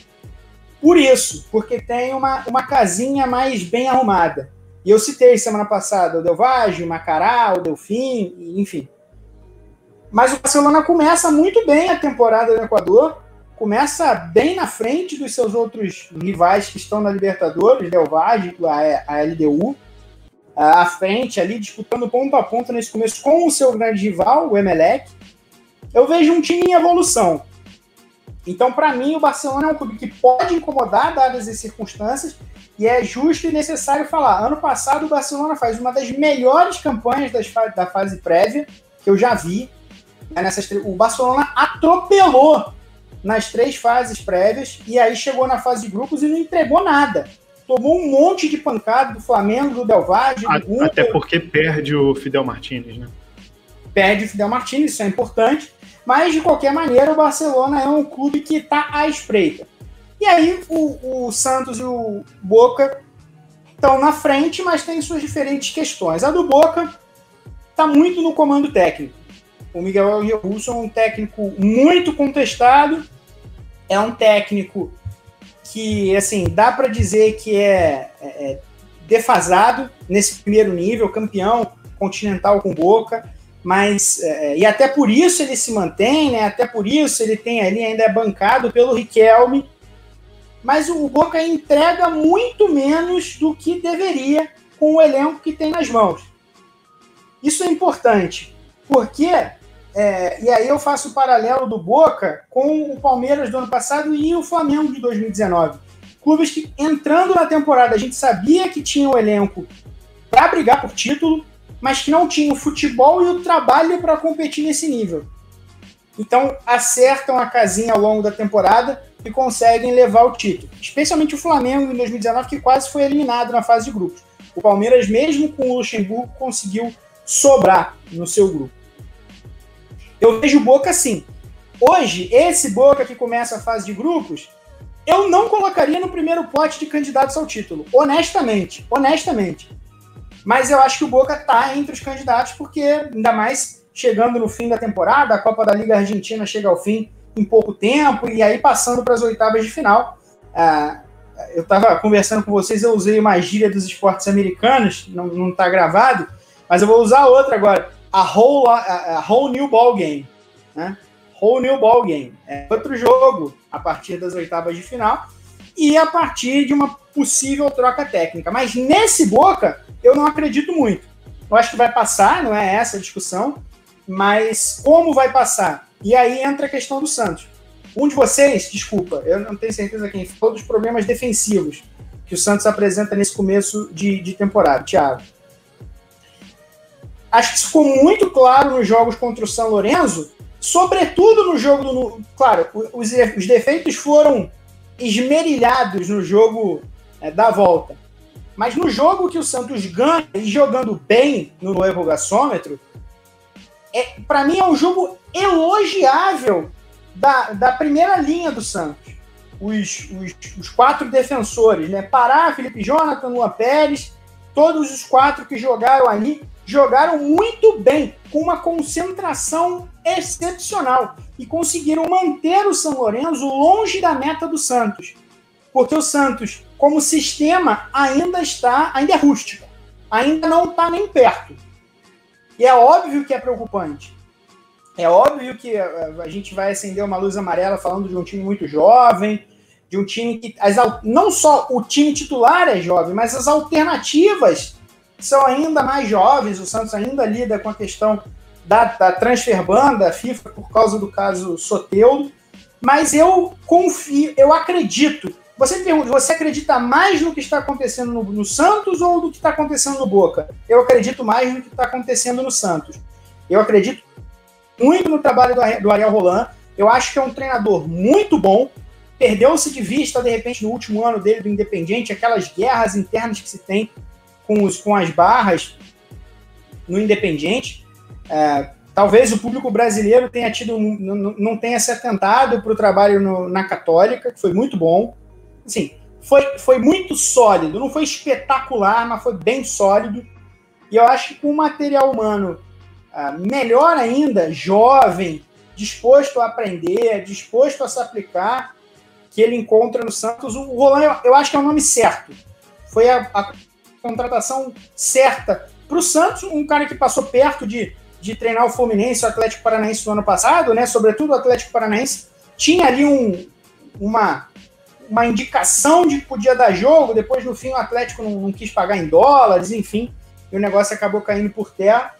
por isso, porque tem uma, uma casinha mais bem arrumada. E eu citei semana passada o Del Valle, o Macará, o Delfim, enfim. Mas o Barcelona começa muito bem a temporada no Equador, começa bem na frente dos seus outros rivais que estão na Libertadores, Del Valle, a, LDU, à frente ali, disputando ponto a ponto nesse começo com o seu grande rival, o Emelec eu vejo um time em evolução. Então, para mim, o Barcelona é um clube que pode incomodar, dadas as circunstâncias, e é justo e necessário falar. Ano passado, o Barcelona faz uma das melhores campanhas das, da fase prévia que eu já vi. Né, nessas, o Barcelona atropelou nas três fases prévias e aí chegou na fase de grupos e não entregou nada. Tomou um monte de pancada do Flamengo, do Del Valle, do Até porque perde o Fidel Martínez, né? Perde o Fidel Martínez, isso é importante. Mas, de qualquer maneira, o Barcelona é um clube que está à espreita. E aí, o, o Santos e o Boca estão na frente, mas tem suas diferentes questões. A do Boca está muito no comando técnico. O Miguel Russo é um técnico muito contestado, é um técnico que, assim, dá para dizer que é, é, é defasado nesse primeiro nível, campeão continental com Boca mas é, e até por isso ele se mantém, né? Até por isso ele tem ali ainda é bancado pelo Riquelme, mas o Boca entrega muito menos do que deveria com o elenco que tem nas mãos. Isso é importante, porque é, e aí eu faço o paralelo do Boca com o Palmeiras do ano passado e o Flamengo de 2019. Clubes que entrando na temporada a gente sabia que tinha o elenco para brigar por título, mas que não tinham o futebol e o trabalho para competir nesse nível. Então acertam a casinha ao longo da temporada e conseguem levar o título. Especialmente o Flamengo em 2019, que quase foi eliminado na fase de grupos. O Palmeiras, mesmo com o Luxemburgo, conseguiu sobrar no seu grupo. Eu vejo o Boca assim. Hoje, esse Boca que começa a fase de grupos, eu não colocaria no primeiro pote de candidatos ao título. Honestamente. Honestamente. Mas eu acho que o Boca está entre os candidatos, porque ainda mais chegando no fim da temporada, a Copa da Liga Argentina chega ao fim em pouco tempo, e aí passando para as oitavas de final. Ah, eu estava conversando com vocês, eu usei uma gíria dos esportes americanos, não está gravado, mas eu vou usar outra agora. A whole, a, a whole new ball game. Né? Whole new ball game. É outro jogo a partir das oitavas de final e a partir de uma possível troca técnica. Mas nesse Boca, eu não acredito muito. Eu acho que vai passar, não é essa a discussão, mas como vai passar? E aí entra a questão do Santos. Um de vocês, desculpa, eu não tenho certeza quem falou dos problemas defensivos que o Santos apresenta nesse começo de, de temporada, Thiago. Acho que isso ficou muito claro nos jogos contra o São Lourenço, sobretudo no jogo do. Claro, os, os defeitos foram esmerilhados no jogo é, da volta. Mas no jogo que o Santos ganha e jogando bem no novo gasômetro, é, para mim é um jogo elogiável da, da primeira linha do Santos. Os, os, os quatro defensores, né? Pará, Felipe Jonathan, Luan Pérez, todos os quatro que jogaram ali jogaram muito bem, com uma concentração excepcional e conseguiram manter o São Lourenço longe da meta do Santos. Porque o Santos, como sistema, ainda está, ainda é rústico, ainda não está nem perto. E é óbvio que é preocupante. É óbvio que eh, a gente vai acender uma luz amarela falando de um time muito jovem, de um time que as, não só o time titular é jovem, mas as alternativas são ainda mais jovens. O Santos ainda lida com a questão da, da transfer banda FIFA por causa do caso Soteudo. Mas eu confio, eu acredito. Você pergunta, você acredita mais no que está acontecendo no, no Santos ou do que está acontecendo no Boca? Eu acredito mais no que está acontecendo no Santos. Eu acredito muito no trabalho do, do Ariel Roland. Eu acho que é um treinador muito bom. Perdeu-se de vista, de repente, no último ano dele do Independiente, aquelas guerras internas que se tem com, os, com as barras no Independiente. É, talvez o público brasileiro tenha tido, não, tenha se atentado para o trabalho no, na Católica, que foi muito bom. Assim, foi, foi muito sólido, não foi espetacular, mas foi bem sólido. E eu acho que com o material humano uh, melhor ainda, jovem, disposto a aprender, disposto a se aplicar, que ele encontra no Santos, o Roland, eu acho que é o nome certo. Foi a, a contratação certa para o Santos, um cara que passou perto de, de treinar o Fluminense o Atlético Paranaense no ano passado, né? Sobretudo o Atlético Paranaense tinha ali um, uma, uma indicação de que podia dar jogo, depois no fim o Atlético não, não quis pagar em dólares, enfim, e o negócio acabou caindo por terra.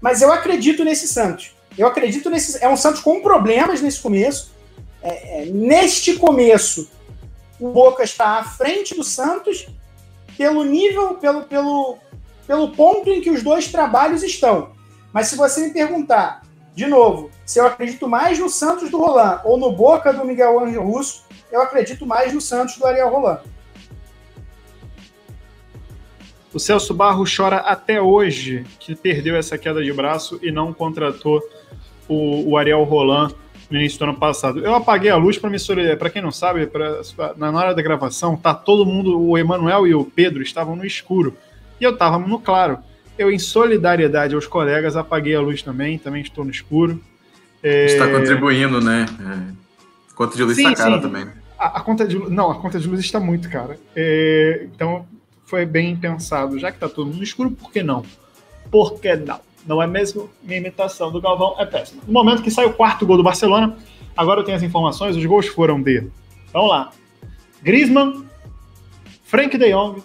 Mas eu acredito nesse Santos. Eu acredito nesse. É um Santos com problemas nesse começo. É, é, neste começo, o Boca está à frente do Santos pelo nível, pelo, pelo, pelo ponto em que os dois trabalhos estão. Mas se você me perguntar, de novo, se eu acredito mais no Santos do Roland ou no Boca do Miguel Angel Russo, eu acredito mais no Santos do Ariel Roland. O Celso Barro chora até hoje que perdeu essa queda de braço e não contratou o, o Ariel Roland no início do ano passado. Eu apaguei a luz para me. Para quem não sabe, pra, na hora da gravação, tá todo mundo, o Emanuel e o Pedro estavam no escuro e eu estava no claro. Eu, em solidariedade aos colegas, apaguei a luz também, também estou no escuro. É... Está contribuindo, né? É... Conta de luz está cara sim. também. A, a, conta de não, a conta de luz está muito cara. É... Então foi bem pensado. Já que está todo mundo no escuro, por que não? Por que não? Não é mesmo? Minha imitação do Galvão é péssima. No momento que sai o quarto gol do Barcelona, agora eu tenho as informações, os gols foram de. Vamos lá. Griezmann, Frank de Jong,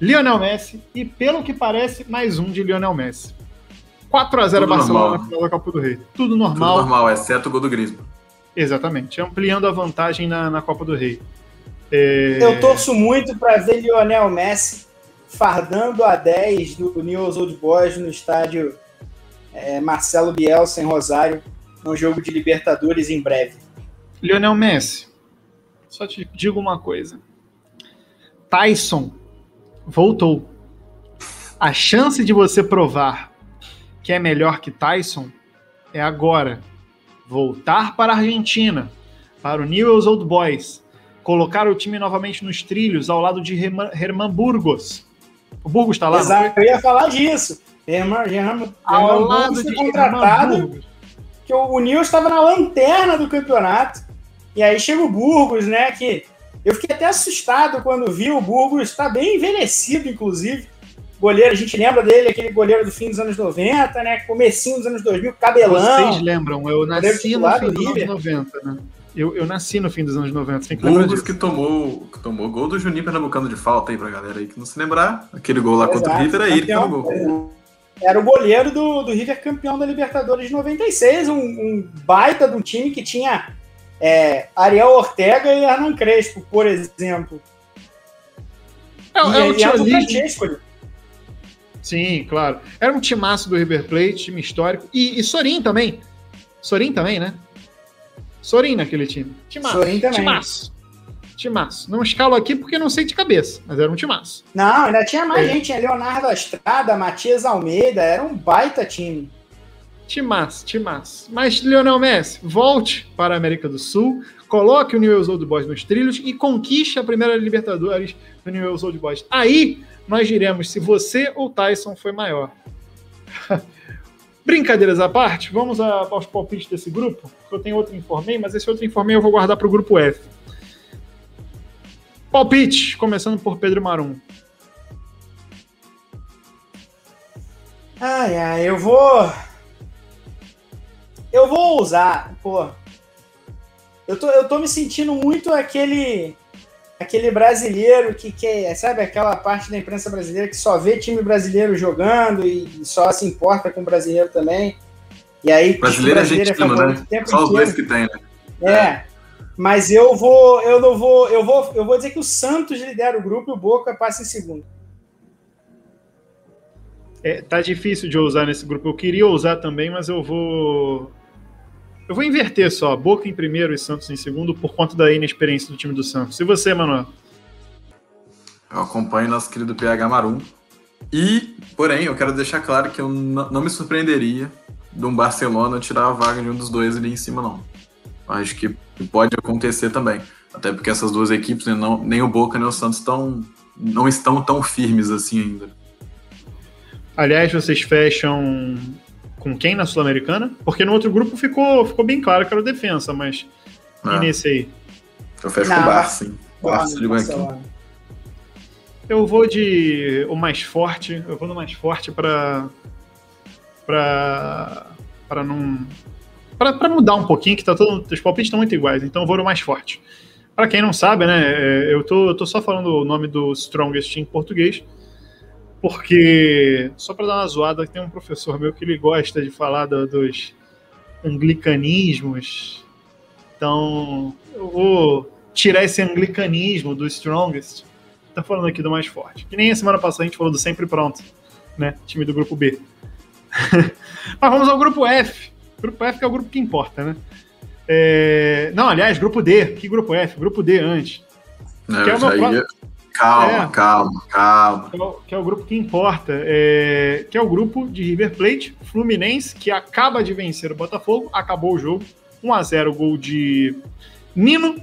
Lionel Messi e, pelo que parece, mais um de Lionel Messi. 4 a 0 Barcelona normal. na final da Copa do Rei. Tudo normal. Tudo normal, exceto o gol do Griezmann. Exatamente, ampliando a vantagem na, na Copa do Rei. É... Eu torço muito para ver Lionel Messi fardando a 10 do News Old Boys no estádio é, Marcelo Bielsa em Rosário, num jogo de Libertadores em breve. Lionel Messi, só te digo uma coisa. Tyson voltou. A chance de você provar que é melhor que Tyson é agora. Voltar para a Argentina, para o Newell's Old Boys, colocar o time novamente nos trilhos ao lado de Herman Burgos, o Burgos está lá? Exato, eu ia falar disso. German, German, Ao lado foi contratado. Que o, o Nils estava na lanterna do campeonato. E aí chega o Burgos, né? Que eu fiquei até assustado quando vi o Burgos. Está bem envelhecido, inclusive. Goleiro, a gente lembra dele, aquele goleiro do fim dos anos 90, né? Comecinho dos anos 2000, cabelão. Vocês lembram, eu nasci no fim dos anos 90, né? Eu, eu nasci no fim dos anos 90, tem que Burgos que tomou, que tomou gol do Juninho Pernambucano de falta aí pra galera aí que não se lembrar. Aquele gol lá Exato, contra o River, aí ele tomou gol. Era o goleiro do, do River campeão da Libertadores de 96, um, um baita de um time que tinha é, Ariel Ortega e Hernan Crespo, por exemplo. É, e, é um time Sim, claro. Era um timaço do River Plate, time histórico. E, e Sorin também. Sorin também, né? Sorin naquele time. Timaço. Sorin também. Timaço. Timaço. Não escalo aqui porque não sei de cabeça, mas era um timaço. Não, ainda tinha mais é. gente. Tinha Leonardo Estrada, Matias Almeida. Era um baita time. Timaço, timaço. Mas, Lionel Messi, volte para a América do Sul. coloque o Newell's Old Boys nos trilhos e conquiste a primeira Libertadores do Newell's Old Boys. Aí nós diremos se você ou Tyson foi maior. Brincadeiras à parte, vamos aos palpites desse grupo. Eu tenho outro informei, mas esse outro informei eu vou guardar para o grupo F. Palpite, começando por Pedro Marum. Ai, ai, eu vou. Eu vou usar, pô. Eu tô, eu tô me sentindo muito aquele aquele brasileiro que quer, sabe, aquela parte da imprensa brasileira que só vê time brasileiro jogando e só se importa com o brasileiro também. E aí, brasileiro, brasileiro é favorito né? Só os dois que tem, né? É. Mas eu vou, eu não vou, eu vou, eu vou dizer que o Santos lidera o grupo e o Boca passa em segundo. É, tá difícil de ousar nesse grupo. Eu queria ousar também, mas eu vou. Eu vou inverter só. Boca em primeiro e Santos em segundo por conta da inexperiência do time do Santos. E você, Manuel? Eu acompanho nosso querido PH Marum. E, porém, eu quero deixar claro que eu não me surpreenderia de um Barcelona tirar a vaga de um dos dois ali em cima, não. Acho que pode acontecer também. Até porque essas duas equipes, né, não, nem o Boca nem o Santos, tão, não estão tão firmes assim ainda. Aliás, vocês fecham com quem na Sul-Americana? Porque no outro grupo ficou, ficou bem claro que era o defensa, mas e nesse aí? Eu fecho não, com o Barça, sim. Barça de. Eu vou de o mais forte, eu vou no mais forte para para para não para mudar um pouquinho, que tá todo, os palpites estão muito iguais, então eu vou no mais forte. Para quem não sabe, né, é, eu tô, eu tô só falando o nome do Strongest em português, porque, só para dar uma zoada, tem um professor meu que ele gosta de falar do, dos anglicanismos. Então, eu vou tirar esse anglicanismo do strongest. Tá falando aqui do mais forte. Que nem a semana passada a gente falou do sempre pronto, né? Time do grupo B. Mas vamos ao grupo F. Grupo F que é o grupo que importa, né? É... Não, aliás, grupo D. Que grupo F? Grupo D antes. Não, que é o meu ia... Calma, é, calma, calma. Que é, o, que é, o, grupo que importa. É, que é o grupo de River Plate, Fluminense, que acaba de vencer o Botafogo, acabou o jogo. 1x0 gol de Nino.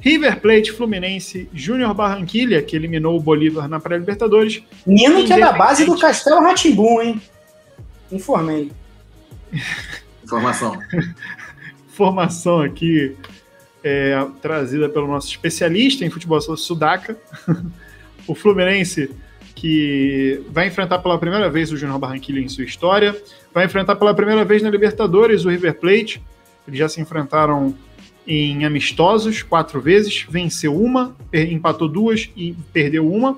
River Plate, Fluminense, Júnior Barranquilha, que eliminou o Bolívar na pré-Libertadores. Nino que é da base do Castelo Ratimbum, hein? Informei. Informação. Informação aqui é, trazida pelo nosso especialista em futebol sudaca, o Fluminense, que vai enfrentar pela primeira vez o Júnior Barranquilla em sua história, vai enfrentar pela primeira vez na Libertadores o River Plate. Eles já se enfrentaram em amistosos quatro vezes, venceu uma, empatou duas e perdeu uma.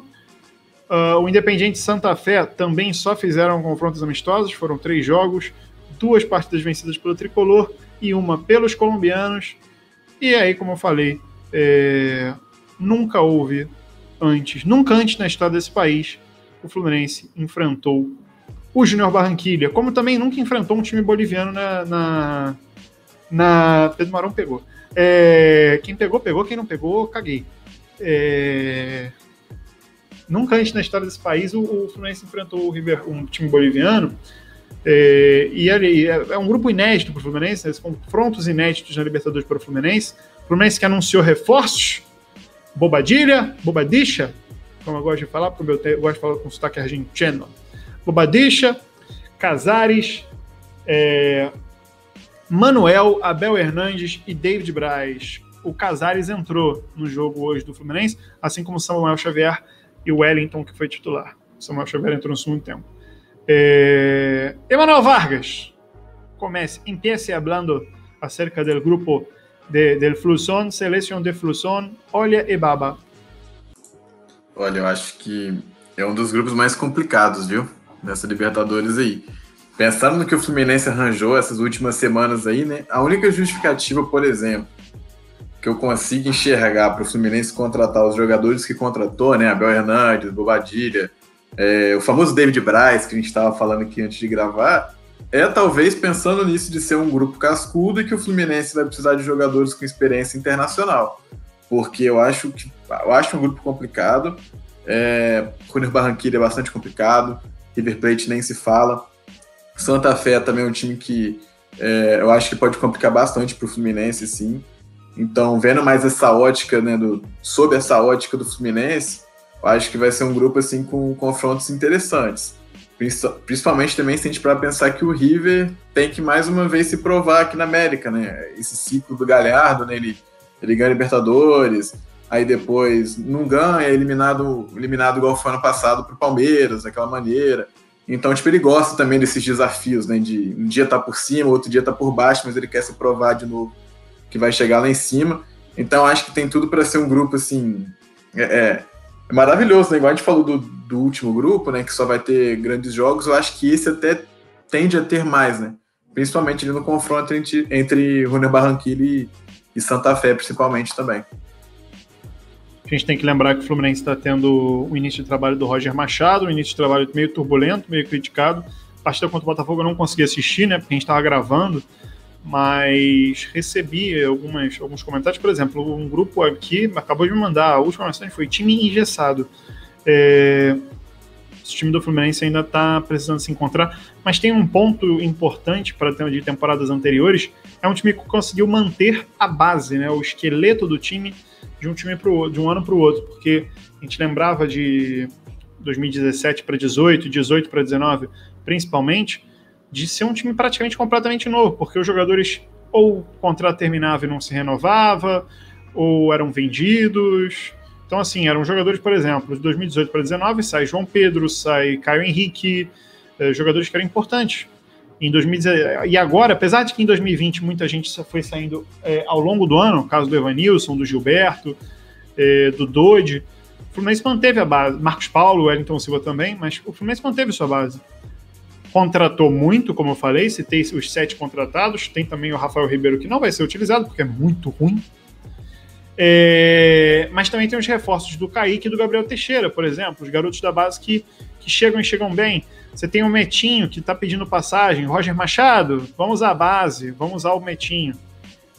Uh, o Independiente Santa Fé também só fizeram confrontos amistosos, foram três jogos, duas partidas vencidas pelo Tricolor e uma pelos colombianos. E aí, como eu falei, é, nunca houve antes, nunca antes na história desse país, o Fluminense enfrentou o Júnior Barranquilha, como também nunca enfrentou um time boliviano na. na, na Pedro Marão pegou. É, quem pegou, pegou, quem não pegou, caguei. É, nunca antes na história desse país o, o Fluminense enfrentou o River, um time boliviano é, e ele, é, é, um grupo inédito para o Fluminense, né, confrontos inéditos na Libertadores para o Fluminense. Fluminense que anunciou reforços, Bobadilha, Bobadicha, como eu gosto de falar, porque eu, eu gosto de falar com sotaque argentino. Bobadicha, Casares, é, Manuel, Abel Hernandes e David Braz. O Casares entrou no jogo hoje do Fluminense, assim como Samuel Xavier e o Wellington, que foi titular. Samuel Xavier entrou no segundo tempo. Eh, Emanuel Vargas, comece, empiece hablando acerca del grupo de, del Flusón, Seleção de Flusón, Olha e Baba. Olha, eu acho que é um dos grupos mais complicados, viu? Nessa Libertadores aí. Pensando no que o Fluminense arranjou essas últimas semanas aí, né? A única justificativa, por exemplo, que eu consigo enxergar para o Fluminense contratar os jogadores que contratou, né? Abel Hernandes, Bobadilha, é, o famoso David Braz, que a gente estava falando aqui antes de gravar, é talvez pensando nisso de ser um grupo cascudo e que o Fluminense vai precisar de jogadores com experiência internacional. Porque eu acho que eu acho um grupo complicado. É, Júnior Barranquilla é bastante complicado, River Plate nem se fala. Santa Fé também é um time que é, eu acho que pode complicar bastante para o Fluminense, sim. Então, vendo mais essa ótica, né, do, sob essa ótica do Fluminense, eu acho que vai ser um grupo assim com confrontos interessantes. Principalmente também se a gente para pensar que o River tem que mais uma vez se provar aqui na América, né? Esse ciclo do Galhardo, né? Ele, ele ganha Libertadores, aí depois não ganha, é eliminado, eliminado igual foi ano passado para o Palmeiras, daquela maneira. Então, tipo, ele gosta também desses desafios, né? De um dia tá por cima, outro dia tá por baixo, mas ele quer se provar de novo que vai chegar lá em cima. Então, acho que tem tudo para ser um grupo assim. É, é, é, maravilhoso, né? Igual a gente falou do, do último grupo, né? Que só vai ter grandes jogos. Eu acho que esse até tende a ter mais, né? Principalmente no confronto entre, entre Júnior Barranquilla e, e Santa Fé, principalmente também. A gente tem que lembrar que o Fluminense está tendo o início de trabalho do Roger Machado, um início de trabalho meio turbulento, meio criticado. A partida contra o Botafogo eu não consegui assistir, né? Porque a gente estava gravando, mas recebi algumas, alguns comentários. Por exemplo, um grupo aqui acabou de me mandar, a última mensagem foi time engessado. É, esse time do Fluminense ainda está precisando se encontrar, mas tem um ponto importante para ter de temporadas anteriores, é um time que conseguiu manter a base, né, o esqueleto do time de um time pro, de um ano para o outro, porque a gente lembrava de 2017 para 18, 18 para 19, principalmente, de ser um time praticamente completamente novo, porque os jogadores ou o contrato terminava e não se renovava, ou eram vendidos. Então, assim, eram jogadores, por exemplo, de 2018 para 19 sai João Pedro, sai Caio Henrique, eh, jogadores que eram importantes em 2019. E agora, apesar de que em 2020 muita gente foi saindo é, ao longo do ano, o caso do Evanilson, do Gilberto, é, do Dodi, o Fluminense manteve a base. Marcos Paulo, Wellington Silva também, mas o Fluminense manteve sua base. Contratou muito, como eu falei, citei os sete contratados, tem também o Rafael Ribeiro que não vai ser utilizado, porque é muito ruim. É, mas também tem os reforços do Kaique e do Gabriel Teixeira, por exemplo, os garotos da base que, que chegam e chegam bem. Você tem o Metinho que está pedindo passagem, Roger Machado, vamos à base, vamos usar o Metinho.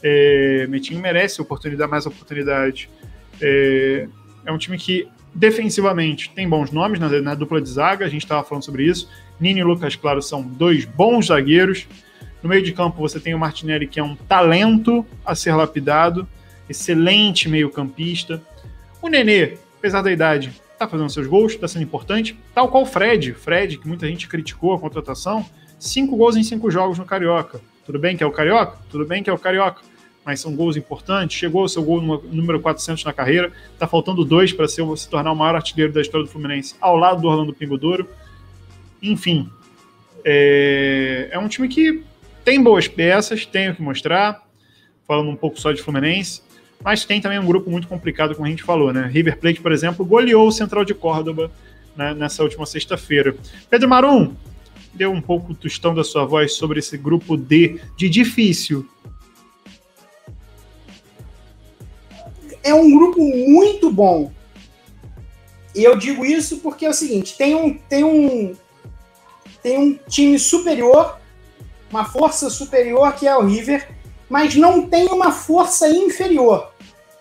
É, Metinho merece oportunidade, mais oportunidade. É, é, um time que defensivamente tem bons nomes na, na dupla de zaga, a gente estava falando sobre isso. Nini e Lucas Claro são dois bons zagueiros. No meio de campo você tem o Martinelli, que é um talento a ser lapidado, excelente meio-campista. O Nenê, apesar da idade, tá fazendo seus gols, tá sendo importante. Tal qual o Fred, Fred, que muita gente criticou a contratação, cinco gols em cinco jogos no Carioca. Tudo bem que é o Carioca? Tudo bem que é o Carioca. Mas são gols importantes. Chegou ao seu gol no número 400 na carreira. Tá faltando dois para se tornar o maior artilheiro da história do Fluminense, ao lado do Orlando Pingo Douro. Enfim, é, é um time que tem boas peças, tem o que mostrar. Falando um pouco só de Fluminense mas tem também um grupo muito complicado, como a gente falou, né? River Plate, por exemplo, goleou o Central de Córdoba né, nessa última sexta-feira. Pedro Marum, deu um pouco o tostão da sua voz sobre esse grupo D de difícil. É um grupo muito bom. E eu digo isso porque é o seguinte: tem um, tem um, tem um time superior, uma força superior que é o River, mas não tem uma força inferior.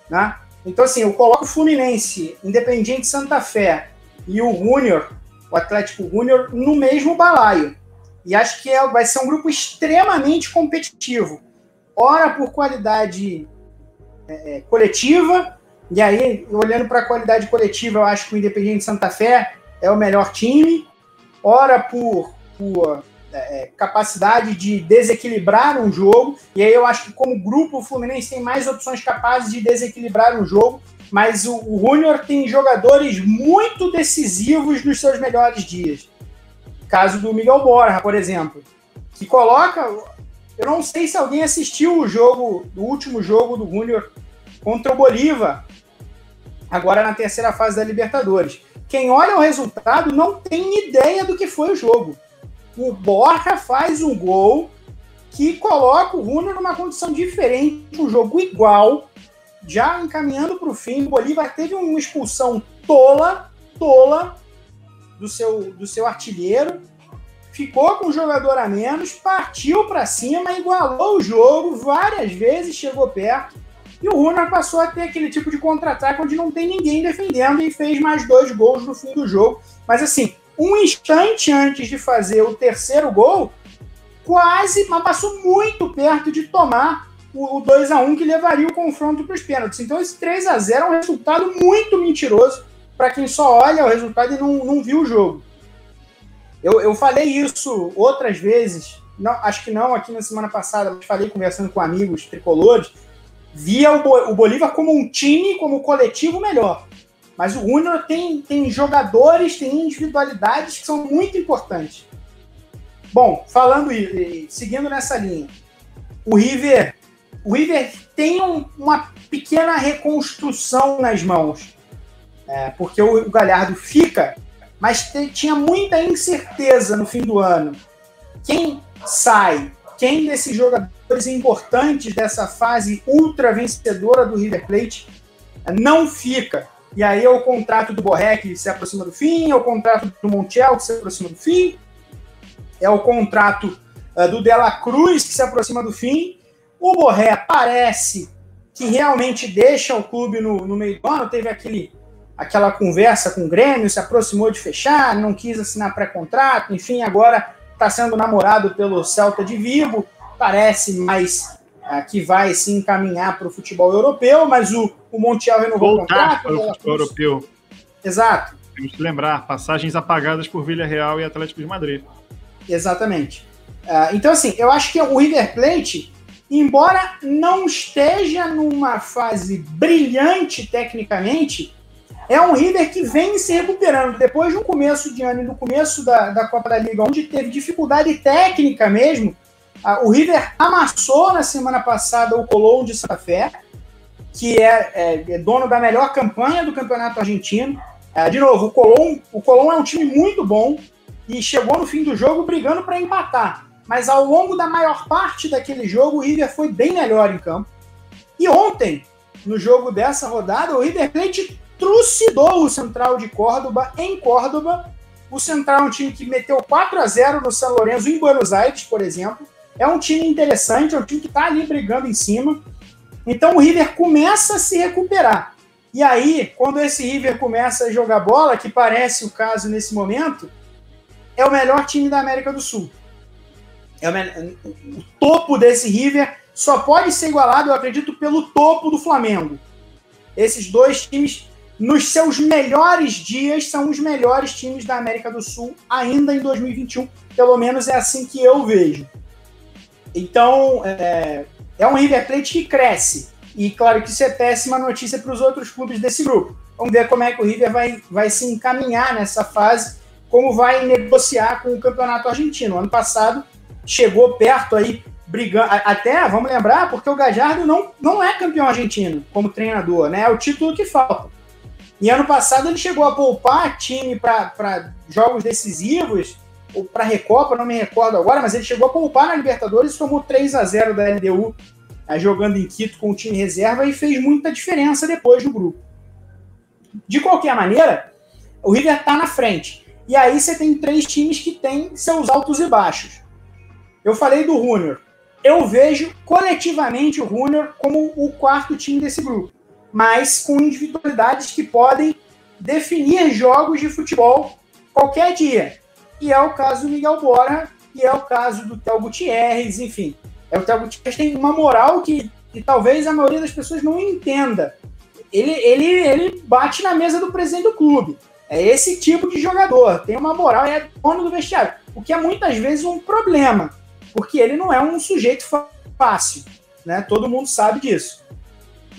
Né? Então, assim, eu coloco o Fluminense, Independiente Santa Fé e o Júnior, o Atlético Júnior, no mesmo balaio. E acho que é, vai ser um grupo extremamente competitivo. Ora por qualidade é, é coletiva, e aí, olhando para a qualidade coletiva, eu acho que o Independiente Santa Fé é o melhor time. Ora por, por é, é, capacidade de desequilibrar um jogo. E aí eu acho que, como grupo, o Fluminense tem mais opções capazes de desequilibrar um jogo. Mas o, o Júnior tem jogadores muito decisivos nos seus melhores dias. Caso do Miguel Borja, por exemplo, que coloca. Eu não sei se alguém assistiu o jogo, o último jogo do Júnior contra o Bolívar, agora na terceira fase da Libertadores. Quem olha o resultado não tem ideia do que foi o jogo o Borja faz um gol que coloca o Runo numa condição diferente, um jogo igual, já encaminhando para o fim. O Bolívar teve uma expulsão tola, tola do seu, do seu artilheiro, ficou com um jogador a menos, partiu para cima, igualou o jogo várias vezes, chegou perto. E o Runner passou a ter aquele tipo de contra-ataque onde não tem ninguém defendendo e fez mais dois gols no fim do jogo. Mas assim, um instante antes de fazer o terceiro gol, quase, mas passou muito perto de tomar o, o 2 a 1 que levaria o confronto para os pênaltis. Então esse 3 a 0 é um resultado muito mentiroso para quem só olha o resultado e não, não viu o jogo. Eu, eu falei isso outras vezes, não, acho que não aqui na semana passada, mas falei conversando com amigos tricolores, via o, Bo, o Bolívar como um time, como coletivo melhor. Mas o Júnior tem, tem jogadores, tem individualidades que são muito importantes. Bom, falando e seguindo nessa linha, o River, o River tem um, uma pequena reconstrução nas mãos, é, porque o, o, Galhardo fica, mas tinha muita incerteza no fim do ano. Quem sai? Quem desses jogadores importantes dessa fase ultra vencedora do River Plate não fica? E aí é o contrato do Borré que se aproxima do fim, é o contrato do Montiel que se aproxima do fim, é o contrato uh, do Dela Cruz, que se aproxima do fim. O Borré parece que realmente deixa o clube no, no meio do ano. Teve aquele, aquela conversa com o Grêmio, se aproximou de fechar, não quis assinar pré-contrato, enfim, agora está sendo namorado pelo Celta de Vigo. Parece mais uh, que vai se encaminhar para o futebol europeu, mas o, o Montiel renovou Voltar o contrato. Para o futebol europeu. Exato. Temos que lembrar, passagens apagadas por Villarreal e Atlético de Madrid. Exatamente. Uh, então, assim, eu acho que o River Plate, embora não esteja numa fase brilhante tecnicamente, é um River que vem se recuperando. Depois de um começo de ano e no começo da, da Copa da Liga, onde teve dificuldade técnica mesmo, uh, o River amassou na semana passada o Colón de Santa Fé, que é, é, é, dono da melhor campanha do campeonato argentino. Uh, de novo, o Colón, o Colón é um time muito bom, e chegou no fim do jogo brigando para empatar. Mas ao longo da maior parte daquele jogo, o River foi bem melhor em campo. E ontem, no jogo dessa rodada, o River Plate trucidou o Central de Córdoba em Córdoba. O Central é um time que meteu 4 a 0 no São Lourenço em Buenos Aires, por exemplo. É um time interessante, é um time que está ali brigando em cima. Então o River começa a se recuperar. E aí, quando esse River começa a jogar bola, que parece o caso nesse momento, é o melhor time da América do Sul. É o, o topo desse River só pode ser igualado, eu acredito, pelo topo do Flamengo. Esses dois times, nos seus melhores dias, são os melhores times da América do Sul ainda em 2021. Pelo menos é assim que eu vejo. Então, é, é um River Plate que cresce. E claro que isso é péssima notícia para os outros clubes desse grupo. Vamos ver como é que o River vai, vai se encaminhar nessa fase como vai negociar com o campeonato argentino. Ano passado chegou perto aí, brigando. Até, vamos lembrar, porque o Gajardo não, não é campeão argentino como treinador, né? É o título que falta. E ano passado ele chegou a poupar time para jogos decisivos, ou para Recopa, não me recordo agora, mas ele chegou a poupar na Libertadores tomou 3 a 0 da LDU jogando em Quito com o time reserva e fez muita diferença depois no grupo. De qualquer maneira, o River está na frente. E aí você tem três times que têm seus altos e baixos. Eu falei do Runner. Eu vejo coletivamente o Runner como o quarto time desse grupo, mas com individualidades que podem definir jogos de futebol qualquer dia. E é o caso do Miguel Bora, e é o caso do Théo Gutierrez, enfim. É, o Théo Gutierrez tem uma moral que, que talvez a maioria das pessoas não entenda. Ele, ele, ele bate na mesa do presidente do clube. É esse tipo de jogador, tem uma moral e é dono do vestiário. O que é muitas vezes um problema, porque ele não é um sujeito fácil, né? Todo mundo sabe disso.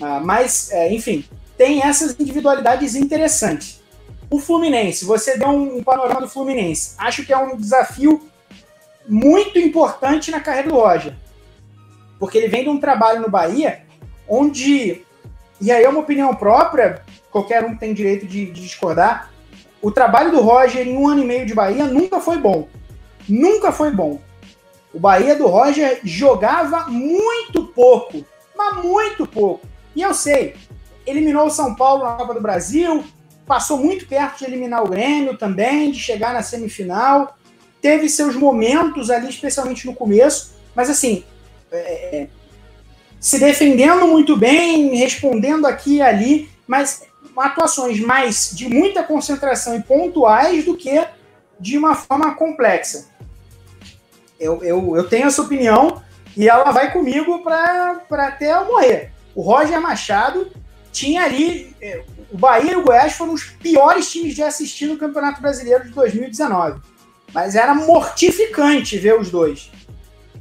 Ah, mas, é, enfim, tem essas individualidades interessantes. O Fluminense, você deu um panorama do Fluminense. Acho que é um desafio muito importante na carreira do Roger. Porque ele vem de um trabalho no Bahia onde, e aí é uma opinião própria, qualquer um tem direito de, de discordar, o trabalho do Roger em um ano e meio de Bahia nunca foi bom. Nunca foi bom. O Bahia do Roger jogava muito pouco, mas muito pouco. E eu sei, eliminou o São Paulo na Copa do Brasil, passou muito perto de eliminar o Grêmio também, de chegar na semifinal. Teve seus momentos ali, especialmente no começo, mas assim, é, é se defendendo muito bem, respondendo aqui e ali, mas atuações mais de muita concentração e pontuais do que de uma forma complexa. Eu, eu, eu tenho essa opinião, E ela vai comigo para até eu morrer. O Roger Machado tinha ali. É, o Bahia e o Goiás foram os piores times de assistir no Campeonato Brasileiro de 2019. Mas era mortificante ver os dois.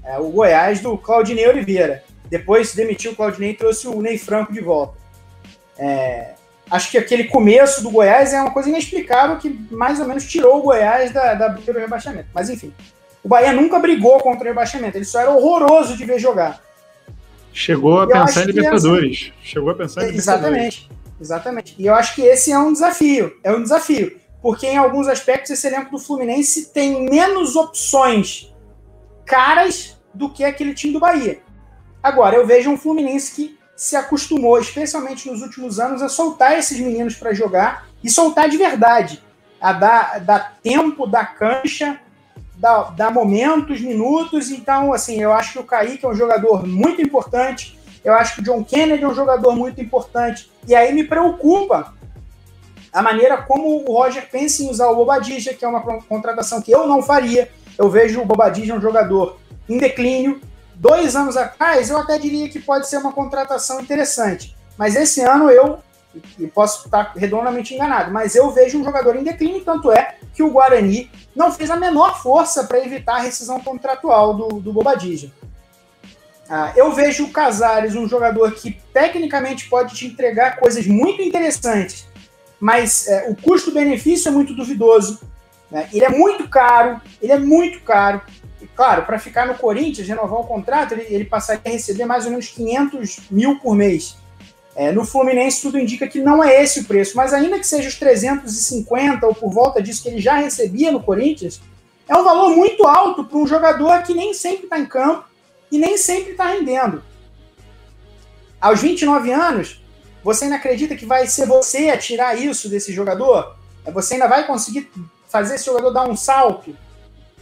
É, o Goiás do Claudinei Oliveira. Depois demitiu o Claudinei e trouxe o Ney Franco de volta. É, acho que aquele começo do Goiás é uma coisa inexplicável que mais ou menos tirou o Goiás da, da briga do rebaixamento. Mas enfim, o Bahia nunca brigou contra o rebaixamento, ele só era horroroso de ver jogar. Chegou a pensar em Libertadores. Essa... Chegou a pensar em Exatamente. Exatamente. E eu acho que esse é um desafio. É um desafio. Porque em alguns aspectos esse elenco do Fluminense tem menos opções caras do que aquele time do Bahia. Agora, eu vejo um Fluminense que se acostumou, especialmente nos últimos anos, a soltar esses meninos para jogar e soltar de verdade. A dar, dar tempo, dar cancha, dar, dar momentos, minutos. Então, assim, eu acho que o Kaique é um jogador muito importante. Eu acho que o John Kennedy é um jogador muito importante. E aí me preocupa a maneira como o Roger pensa em usar o Bobadilla, que é uma contratação que eu não faria. Eu vejo o Bobadilla um jogador em declínio, dois anos atrás, eu até diria que pode ser uma contratação interessante. Mas esse ano eu, e posso estar redondamente enganado, mas eu vejo um jogador em declínio, tanto é que o Guarani não fez a menor força para evitar a rescisão contratual do, do Bobadilla. Ah, eu vejo o Casares um jogador que tecnicamente pode te entregar coisas muito interessantes, mas é, o custo-benefício é muito duvidoso. Né? Ele é muito caro, ele é muito caro claro, para ficar no Corinthians, renovar o contrato, ele, ele, passaria a receber mais ou menos 500 mil por mês. É, no Fluminense, tudo indica que não é esse o preço, mas ainda que seja os 350 ou por volta disso que ele já recebia no Corinthians, é um valor muito alto para um jogador que nem sempre está em campo e nem sempre está rendendo. Aos 29 anos, você ainda acredita que vai ser você a tirar isso desse jogador? É, você ainda vai conseguir fazer esse jogador dar um salto?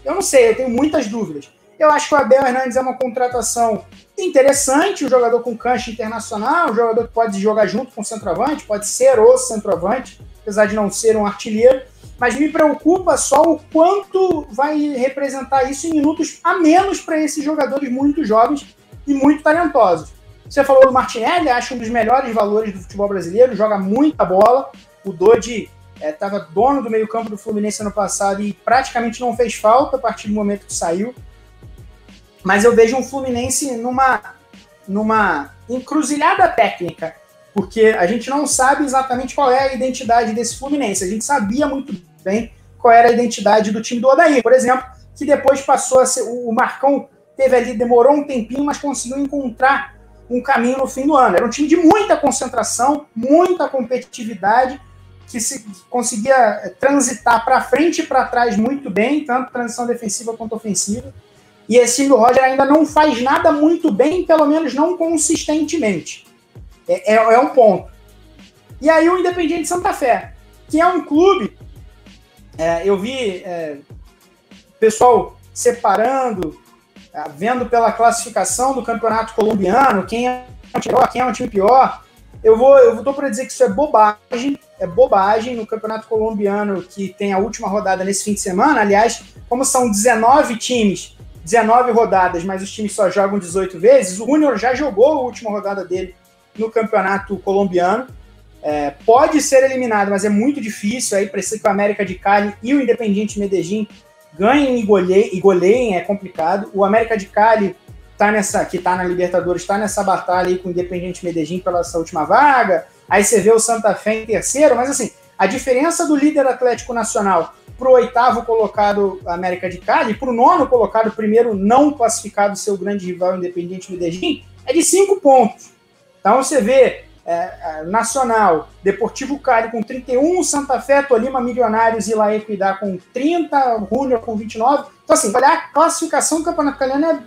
Eu não sei, eu tenho muitas dúvidas. Eu acho que o Abel Hernandes é uma contratação interessante, um jogador com cancha internacional, um jogador que pode jogar junto com o centroavante, pode ser o centroavante, apesar de não ser um artilheiro, mas me preocupa só o quanto vai representar isso em minutos a menos para esses jogadores muito jovens e muito talentosos. Você falou do Martinelli, acho um dos melhores valores do futebol brasileiro, joga muita bola. O Dodi estava é, dono do meio-campo do Fluminense ano passado e praticamente não fez falta a partir do momento que saiu. Mas eu vejo um Fluminense numa, numa encruzilhada técnica, porque a gente não sabe exatamente qual é a identidade desse Fluminense. A gente sabia muito bem qual era a identidade do time do Odair, por exemplo, que depois passou a ser. O Marcão teve ali, demorou um tempinho, mas conseguiu encontrar um caminho no fim do ano. Era um time de muita concentração, muita competitividade que se conseguia transitar para frente e para trás muito bem, tanto transição defensiva quanto ofensiva. E esse do Roger ainda não faz nada muito bem, pelo menos não consistentemente. É, é, é um ponto. E aí o Independiente Santa Fé, que é um clube, é, eu vi é, pessoal separando, é, vendo pela classificação do campeonato colombiano, quem é um time pior, quem é um time pior. Eu vou, eu tô para dizer que isso é bobagem, é bobagem no Campeonato Colombiano que tem a última rodada nesse fim de semana. Aliás, como são 19 times, 19 rodadas, mas os times só jogam 18 vezes, o Júnior já jogou a última rodada dele no Campeonato Colombiano. É, pode ser eliminado, mas é muito difícil. Aí precisa que o América de Cali e o Independiente Medellín ganhem e goleiem, e goleiem é complicado. O América de Cali tá nessa, que está na Libertadores, está nessa batalha aí com o Independiente Medellín pela essa última vaga. Aí você vê o Santa Fé em terceiro, mas assim, a diferença do líder Atlético Nacional para o oitavo colocado América de Cali, para o nono colocado, primeiro não classificado, seu grande rival Independiente Medellín, é de cinco pontos. Então você vê é, é Nacional, Deportivo Cali com 31, Santa Fé, Tolima, Milionários e La Equidad com 30, Júnior com 29. Então, assim, olhar a classificação do Campeonato Caliano é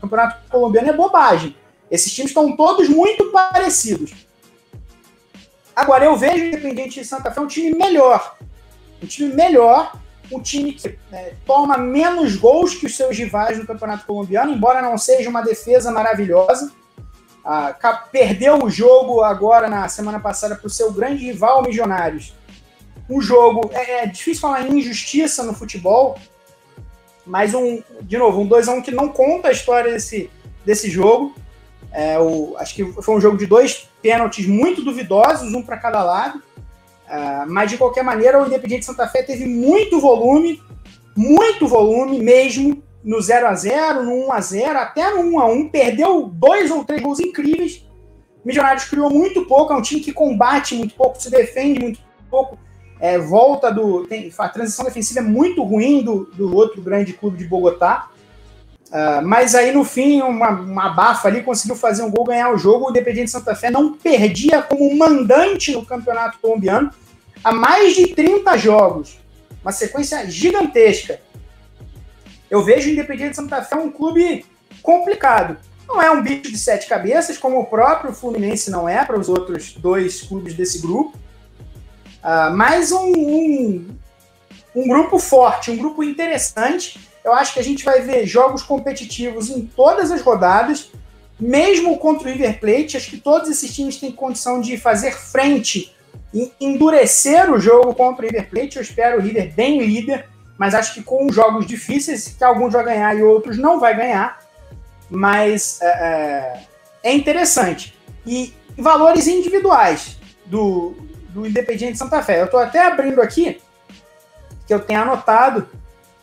campeonato colombiano é bobagem. Esses times estão todos muito parecidos. Agora, eu vejo o Independiente de Santa Fé um time melhor. Um time melhor, um time que é, toma menos gols que os seus rivais no campeonato colombiano, embora não seja uma defesa maravilhosa. Ah, perdeu o jogo agora na semana passada para o seu grande rival Milionários. Um jogo, é, é difícil falar em injustiça no futebol, mas um, de novo, um 2x1 que não conta a história desse, desse jogo. É, o, acho que foi um jogo de dois pênaltis muito duvidosos, um para cada lado. Uh, mas de qualquer maneira, o Independiente Santa Fé teve muito volume, muito volume mesmo, no 0 a 0 no 1 a 0 até no 1 a 1 Perdeu dois ou três gols incríveis. Milionários criou muito pouco, é um time que combate muito pouco, se defende muito pouco. É, volta do. Tem, a transição defensiva é muito ruim do, do outro grande clube de Bogotá. Uh, mas aí no fim, uma, uma bafa ali, conseguiu fazer um gol, ganhar o jogo. O Independiente Santa Fé não perdia como mandante no campeonato colombiano há mais de 30 jogos. Uma sequência gigantesca. Eu vejo o Independiente Santa Fé um clube complicado. Não é um bicho de sete cabeças, como o próprio Fluminense não é para os outros dois clubes desse grupo. Uh, mas um, um, um grupo forte, um grupo interessante eu acho que a gente vai ver jogos competitivos em todas as rodadas, mesmo contra o River Plate. Acho que todos esses times têm condição de fazer frente e endurecer o jogo contra o River Plate. Eu espero o River bem líder, mas acho que com jogos difíceis, que alguns vai ganhar e outros não vai ganhar. Mas é, é, é interessante. E valores individuais do, do Independiente Santa Fé. Eu estou até abrindo aqui, que eu tenho anotado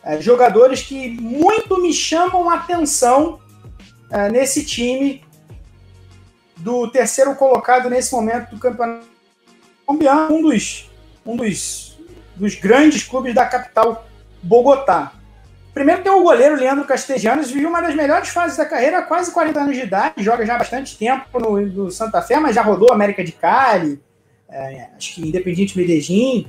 é, jogadores que muito me chamam a atenção é, nesse time do terceiro colocado nesse momento do campeonato colombiano, um dos, um dos, dos grandes clubes da capital, Bogotá. Primeiro tem o goleiro Leandro Castellanos, vive uma das melhores fases da carreira, quase 40 anos de idade, joga já há bastante tempo no, no Santa Fé, mas já rodou América de Cali, é, acho que Independiente Medellín.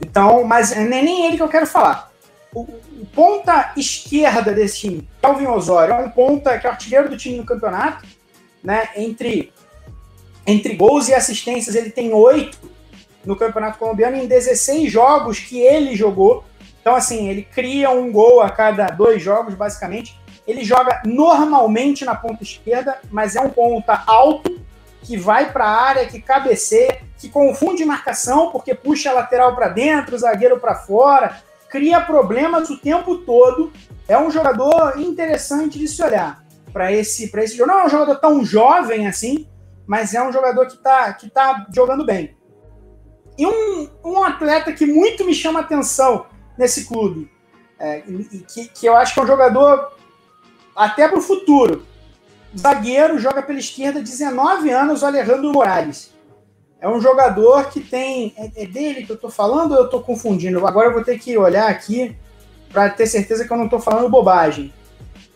Então, mas é nem ele que eu quero falar o, ponta esquerda desse time, Calvin Osório, é um ponta que é o artilheiro do time no campeonato, né? Entre, entre gols e assistências, ele tem oito no campeonato colombiano em 16 jogos que ele jogou. Então, assim, ele cria um gol a cada dois jogos, basicamente. Ele joga normalmente na ponta esquerda, mas é um ponta alto que vai para a área, que cabeceia, que confunde marcação, porque puxa a lateral para dentro, o zagueiro para fora, cria problemas o tempo todo. É um jogador interessante de se olhar para esse, esse jogo. Não é um jogador tão jovem assim, mas é um jogador que está que tá jogando bem. E um, um atleta que muito me chama atenção nesse clube, é, que, que eu acho que é um jogador até para o futuro. Zagueiro, joga pela esquerda, 19 anos, o Alejandro Morales. É um jogador que tem. É, é dele que eu estou falando ou eu estou confundindo? Agora eu vou ter que olhar aqui para ter certeza que eu não estou falando bobagem.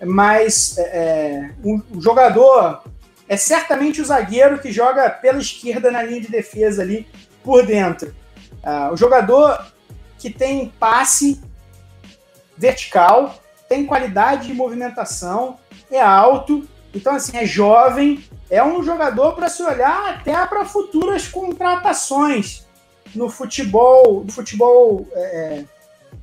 Mas é, é o jogador é certamente o zagueiro que joga pela esquerda na linha de defesa ali por dentro. Uh, o jogador que tem passe vertical, tem qualidade de movimentação, é alto, então assim, é jovem, é um jogador para se olhar até para futuras contratações no futebol, no futebol é,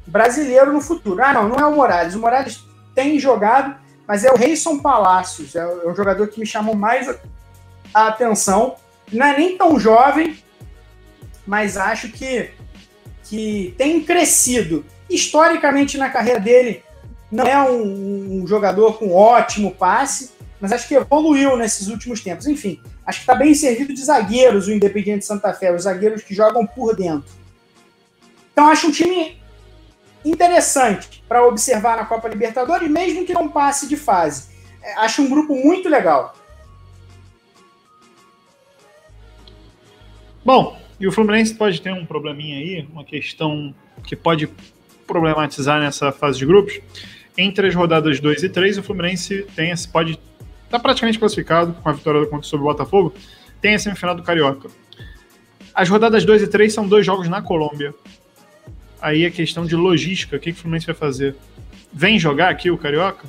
brasileiro no futuro. Ah, não, não é o Morales. O Morales tem jogado, mas é o Reison Palácios. É, é um jogador que me chamou mais a atenção. Não é nem tão jovem, mas acho que, que tem crescido. Historicamente na carreira dele, não é um, um jogador com ótimo passe, mas acho que evoluiu nesses últimos tempos. Enfim, acho que está bem servido de zagueiros o Independiente Santa Fé, os zagueiros que jogam por dentro. Então acho um time interessante para observar na Copa Libertadores, mesmo que não passe de fase. É, acho um grupo muito legal. Bom, e o Fluminense pode ter um probleminha aí, uma questão que pode problematizar nessa fase de grupos. Entre as rodadas 2 e 3, o Fluminense tem, pode está praticamente classificado com a vitória contra sobre o Botafogo, tem a semifinal do Carioca. As rodadas 2 e 3 são dois jogos na Colômbia. Aí a questão de logística, o que, que o Fluminense vai fazer? Vem jogar aqui o Carioca?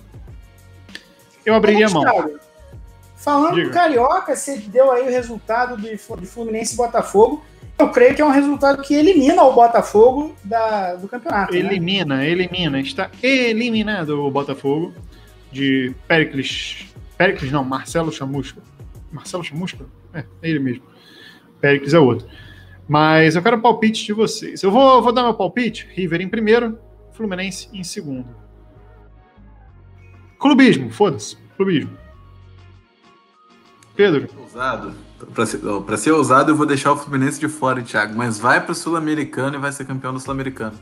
Eu abriria a mão. Falando Diga. do Carioca, você deu aí o resultado de Fluminense e Botafogo. Eu creio que é um resultado que elimina o Botafogo da, do campeonato. Né? Elimina, né? elimina. Está eliminado o Botafogo de Pericles Péricles não, Marcelo Chamusca. Marcelo Chamusca? É, é ele mesmo. Péricles é outro. Mas eu quero palpite de vocês. Eu vou, vou dar meu palpite. River em primeiro, Fluminense em segundo. Clubismo, foda-se. clubismo. Pedro. Ousado. Para ser, ser ousado, eu vou deixar o Fluminense de fora, Thiago, mas vai para o Sul-Americano e vai ser campeão do Sul-Americano.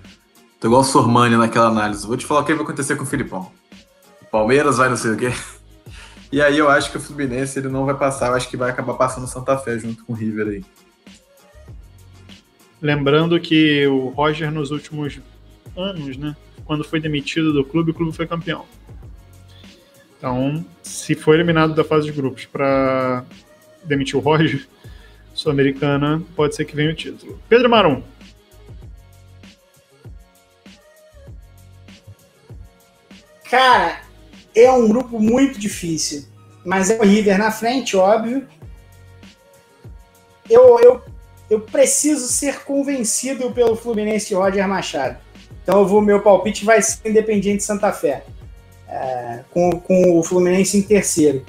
Tô igual o Sormani naquela análise. Vou te falar o que vai acontecer com o Filipão. O Palmeiras vai não sei o quê. E aí eu acho que o Fluminense ele não vai passar, eu acho que vai acabar passando o Santa Fé junto com o River aí. Lembrando que o Roger nos últimos anos, né, quando foi demitido do clube, o clube foi campeão. Então, se for eliminado da fase de grupos para demitir o Roger, Sul-Americana, pode ser que venha o título. Pedro Marum. Cara, é um grupo muito difícil. Mas é o River na frente, óbvio. Eu, eu, eu preciso ser convencido pelo Fluminense e Roger Machado. Então eu vou, meu palpite vai ser Independiente Santa Fé. É, com, com o Fluminense em terceiro.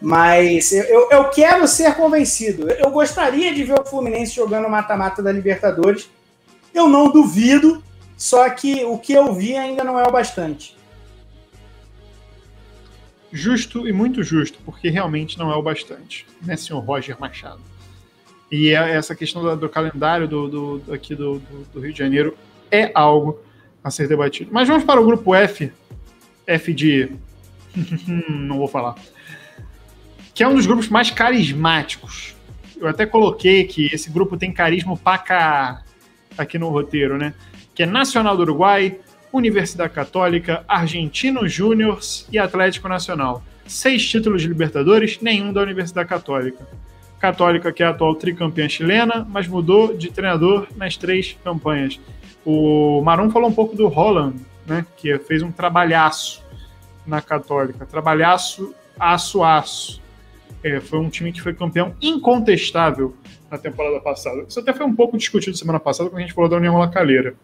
Mas eu, eu quero ser convencido. Eu gostaria de ver o Fluminense jogando mata-mata da Libertadores. Eu não duvido, só que o que eu vi ainda não é o bastante. Justo e muito justo, porque realmente não é o bastante, né, senhor Roger Machado? E é essa questão do, do calendário do, do, aqui do, do, Rio de Janeiro é algo a ser debatido. Mas vamos para o grupo F. F de. não vou falar. Que é um dos grupos mais carismáticos. Eu até coloquei que esse grupo tem carisma paca aqui no roteiro, né? Que é Nacional do Uruguai, Universidade Católica, Argentino Júnior e Atlético Nacional. Seis títulos de Libertadores, nenhum da Universidade Católica. Católica, que é a atual tricampeã chilena, mas mudou de treinador nas três campanhas. O Marum falou um pouco do Holland, né, que fez um trabalhaço na Católica. Trabalhaço, aço, aço. É, foi um time que foi campeão incontestável na temporada passada. Isso até foi um pouco discutido semana passada quando a gente falou da União Lacaleira.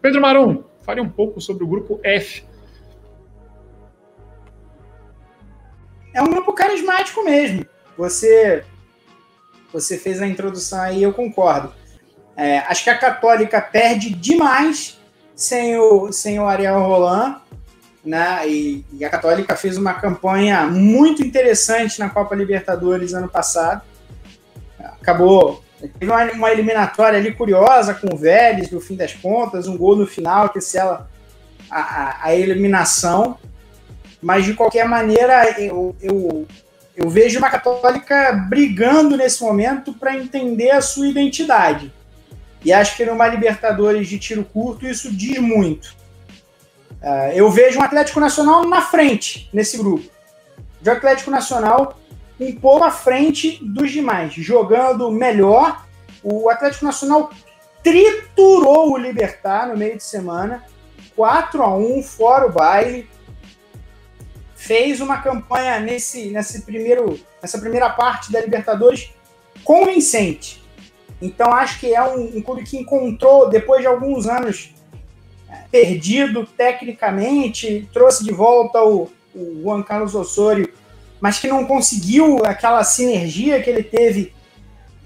Pedro Marum, Fale um pouco sobre o grupo F. É um grupo carismático mesmo. Você, você fez a introdução aí, eu concordo. É, acho que a Católica perde demais sem o, sem o Ariel Roland, né? E, e, a Católica fez uma campanha muito interessante na Copa Libertadores ano passado. Acabou Teve uma, uma, eliminatória ali curiosa com o Vélez, no fim das contas, um gol no final que sela a, a, a eliminação. Mas, de qualquer maneira, eu, eu, eu vejo uma católica brigando nesse momento para entender a sua identidade. E acho que numa Libertadores de tiro curto isso diz muito. Uh, eu vejo um Atlético Nacional na frente nesse grupo. De Atlético Nacional um pouco à frente dos demais, jogando melhor. O Atlético Nacional triturou o Libertar no meio de semana, 4 a 1 fora o baile. Fez uma campanha nesse, nesse primeiro, nessa primeira parte da Libertadores convincente. Então acho que é um, um clube que encontrou, depois de alguns anos é, perdido tecnicamente, trouxe de volta o, o Juan Carlos Osório mas que não conseguiu aquela sinergia que ele teve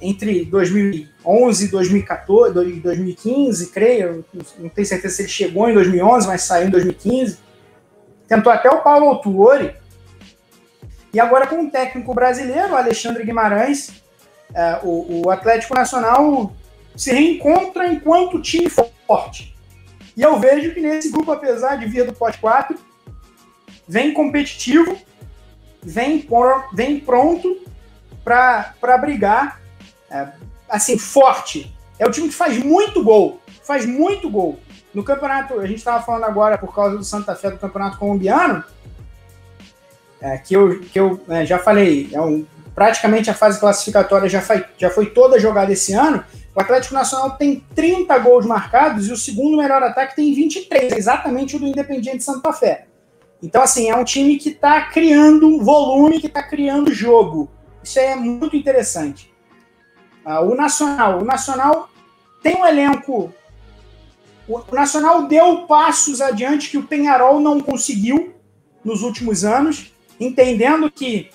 entre 2011 e 2014, 2015, creio, não tenho certeza se ele chegou em 2011, mas saiu em 2015. Tentou até o Paulo Autuori. E agora com o técnico brasileiro, Alexandre Guimarães, é, o, o Atlético Nacional se reencontra enquanto time forte. E eu vejo que nesse grupo, apesar de vir do pote 4, vem competitivo vem, por, vem pronto para brigar, é, assim, forte. É o time que faz muito gol, faz muito gol. No campeonato, a gente estava falando agora, por causa do Santa Fé, do campeonato colombiano, é, que eu, que eu é, já falei, é um, praticamente a fase classificatória já foi, já foi toda jogada esse ano. O Atlético Nacional tem 30 gols marcados e o segundo melhor ataque tem 23, exatamente o do Independiente Santa Fé. Então, assim, é um time que está criando volume, que está criando jogo. Isso é muito interessante. Uh, o Nacional. O Nacional tem um elenco. O, Nacional deu passos adiante que o Penharol não conseguiu nos últimos anos, entendendo que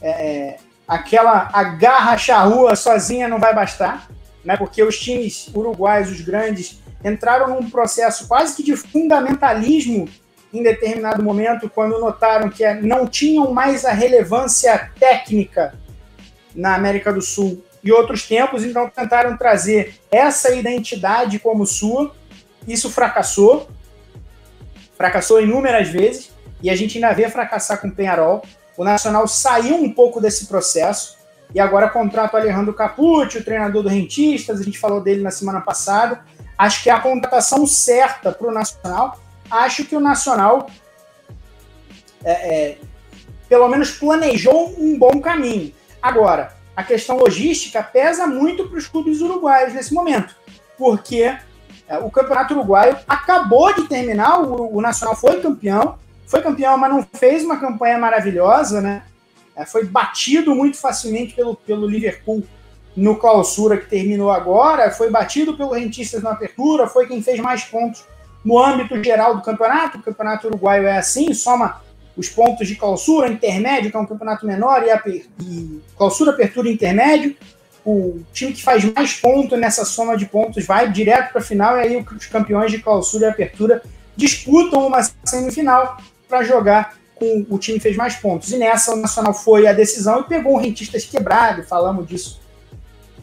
é, aquela a garra charrua sozinha não vai bastar, né? porque os times uruguaios, os grandes, entraram num processo quase que de fundamentalismo em determinado momento, quando notaram que não tinham mais a relevância técnica na América do Sul e outros tempos, então tentaram trazer essa identidade como sua. Isso fracassou, fracassou inúmeras vezes, e a gente ainda vê fracassar com o Penharol. O Nacional saiu um pouco desse processo, e agora contrata o Alejandro Capucci, o treinador do Rentistas, a gente falou dele na semana passada. Acho que é a contratação certa para o Nacional. Acho que o Nacional, é, é, pelo menos, planejou um bom caminho. Agora, a questão logística pesa muito para os clubes uruguaios nesse momento, porque é, o Campeonato Uruguaio acabou de terminar, o, o, Nacional foi campeão, foi campeão, mas não fez uma campanha maravilhosa, né? É, foi batido muito facilmente pelo, pelo Liverpool no clausura que terminou agora, foi batido pelo Rentistas na apertura, foi quem fez mais pontos no âmbito geral do campeonato. O campeonato uruguaio é assim, soma os pontos de clausura, intermédio, que é um campeonato menor, e, a, e clausura, apertura intermédio. O time que faz mais pontos nessa soma de pontos vai direto para a final, e aí os campeões de clausura e apertura disputam uma semifinal para jogar com o time que fez mais pontos. E nessa o Nacional foi a decisão e pegou o Rentistas quebrado, falamos disso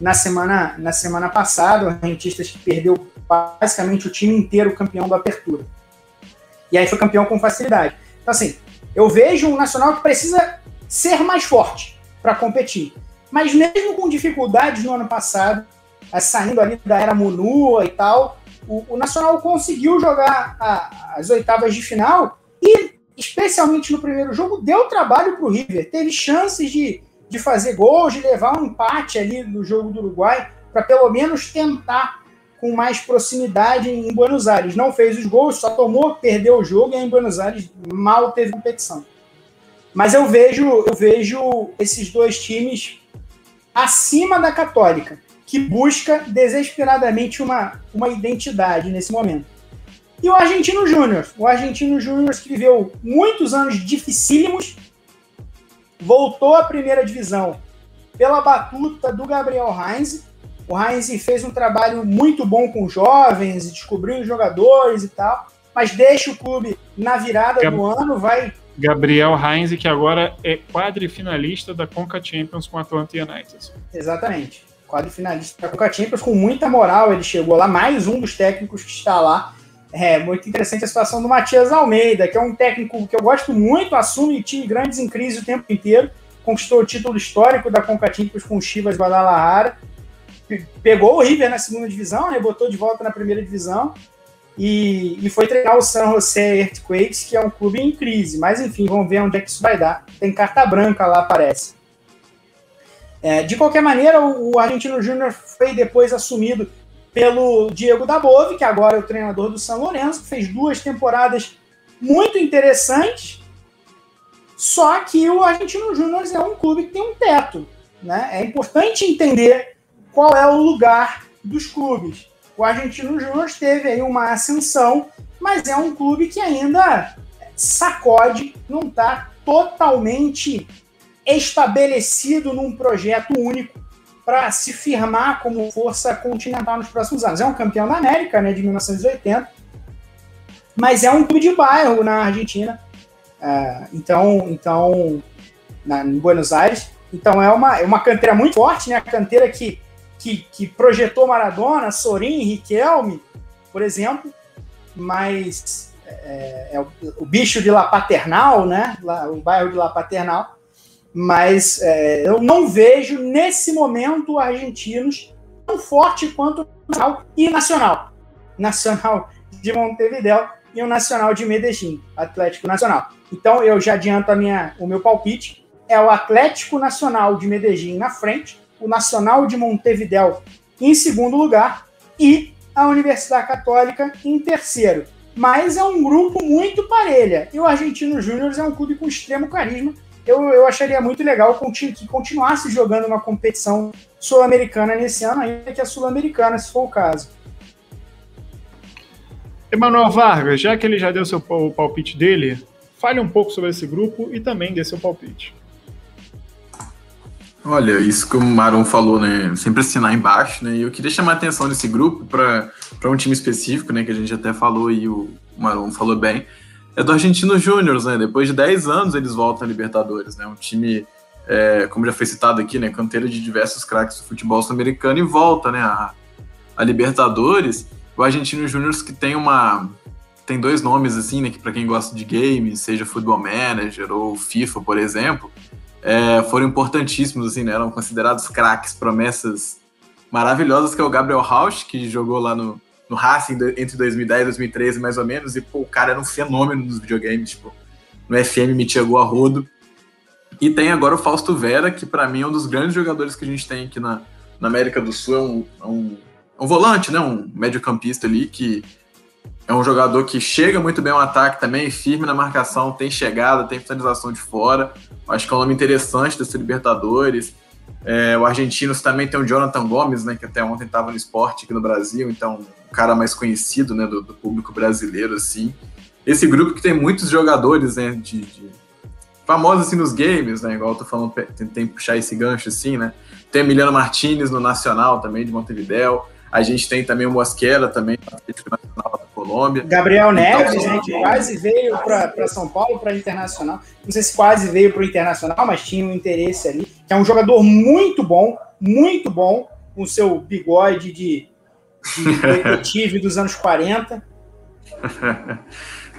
na semana, na semana passada, o Rentistas que perdeu basicamente o time inteiro campeão da apertura. E aí foi campeão com facilidade. Então, assim, eu vejo um Nacional que precisa ser mais forte para competir. Mas mesmo com dificuldades no ano passado, eh, saindo ali da era Munua e tal, o, o Nacional conseguiu jogar a, as oitavas de final e, especialmente no primeiro jogo, deu trabalho para o River. Teve chances de, de fazer gols, de levar um empate ali no jogo do Uruguai, para pelo menos tentar com mais proximidade em Buenos Aires. Não fez os gols, só tomou, perdeu o jogo e em Buenos Aires mal teve competição. Mas eu vejo, eu vejo esses dois times acima da Católica, que busca desesperadamente uma, uma identidade nesse momento. E o Argentino Júnior, o Argentino Júnior que viveu muitos anos dificílimos, voltou à primeira divisão pela batuta do Gabriel Heinz, o Heinz fez um trabalho muito bom com jovens, descobriu os jogadores e tal, mas deixa o clube na virada Gab do ano, vai. Gabriel Heinz, que agora é quadrifinalista da Conca Champions com o Atlanta United. Exatamente. Quadrifinalista da Conca Champions com muita moral, ele chegou lá, mais um dos técnicos que está lá. É muito interessante a situação do Matias Almeida, que é um técnico que eu gosto muito, assume time grandes em crise o tempo inteiro, conquistou o título histórico da Conca com o Chivas Guadalajara pegou o River na segunda divisão, né, botou de volta na primeira divisão e, e foi treinar o San José Earthquakes, que é um clube em crise. Mas enfim, vamos ver onde é que isso vai dar. Tem carta branca lá, parece. É, de qualquer maneira, o, o Argentino Júnior foi depois assumido pelo Diego Dabove, que agora é o treinador do São Lourenço, que fez duas temporadas muito interessantes. Só que o Argentino Júnior é um clube que tem um teto. Né? É importante entender qual é o lugar dos clubes. O Argentino Júnior teve aí uma ascensão, mas é um clube que ainda sacode, não está totalmente estabelecido num projeto único para se firmar como força continental nos próximos anos. É um campeão da América, né, de 1980, mas é um clube de bairro na Argentina. Uh, então, então na, em Buenos Aires. Então é uma, é uma canteira muito forte, né? A canteira que que, que projetou Maradona, Sorin, Riquelme, por exemplo, mas é, é o, o, bicho de La Paternal, né? o bairro de La Paternal. Mas é, eu não vejo nesse momento argentinos tão forte quanto o Nacional e Nacional. Nacional de Montevideo e o Nacional de Medellín, Atlético Nacional. Então eu já adianto a minha, o meu palpite. É o Atlético Nacional de Medellín na frente, o Nacional de Montevidéu em segundo lugar e a Universidade Católica em terceiro. Mas é um grupo muito parelha. E o Argentino Júnior é um clube com extremo carisma. Eu, eu acharia muito legal que continuasse jogando uma competição sul-americana nesse ano, ainda que a sul-americana, se for o caso. Emanuel Vargas, já que ele já deu seu, o palpite dele, fale um pouco sobre esse grupo e também dê seu palpite. Olha, isso que o Maron falou, né? Sempre assinar embaixo, né? E eu queria chamar a atenção desse grupo para um time específico, né? Que a gente até falou e o Maron falou bem. É do Argentino Júnior, né? Depois de 10 anos eles voltam à Libertadores, né? Um time, é, como já foi citado aqui, né? Canteira de diversos craques do futebol sul-americano e volta, né? A, a Libertadores. O Argentino Júnior que tem uma tem dois nomes assim, né? Que para quem gosta de games, seja Football Manager ou FIFA, por exemplo, é, foram importantíssimos, assim, né? Eram considerados craques, promessas maravilhosas, que é o Gabriel Rausch, que jogou lá no, no Racing entre 2010 e 2013, mais ou menos, e pô, o cara era um fenômeno nos videogames, tipo, no FM metia gol a rodo. E tem agora o Fausto Vera, que para mim é um dos grandes jogadores que a gente tem aqui na, na América do Sul, é um, é um, é um volante, né, um mediocampista ali, que é um jogador que chega muito bem ao ataque também, firme na marcação, tem chegada, tem finalização de fora. Acho que é um nome interessante desse Libertadores. É, o argentino também tem o Jonathan Gomes, né, que até ontem estava no esporte aqui no Brasil, então um cara mais conhecido né, do, do, público brasileiro, assim. Esse grupo que tem muitos jogadores, né, de, de famosos assim nos games, né, igual eu tô falando, tentei puxar esse gancho assim, né. Tem Emiliano Martinez no Nacional também, de Montevideo. A gente tem também o Mosquera também, Atlético Nacional da Colômbia. Gabriel então, Neves, né, que quase veio para São Paulo, para Internacional. Não sei se quase veio para o Internacional, mas tinha um interesse ali. Que é um jogador muito bom, muito bom, com seu bigode de, de detetive dos anos 40.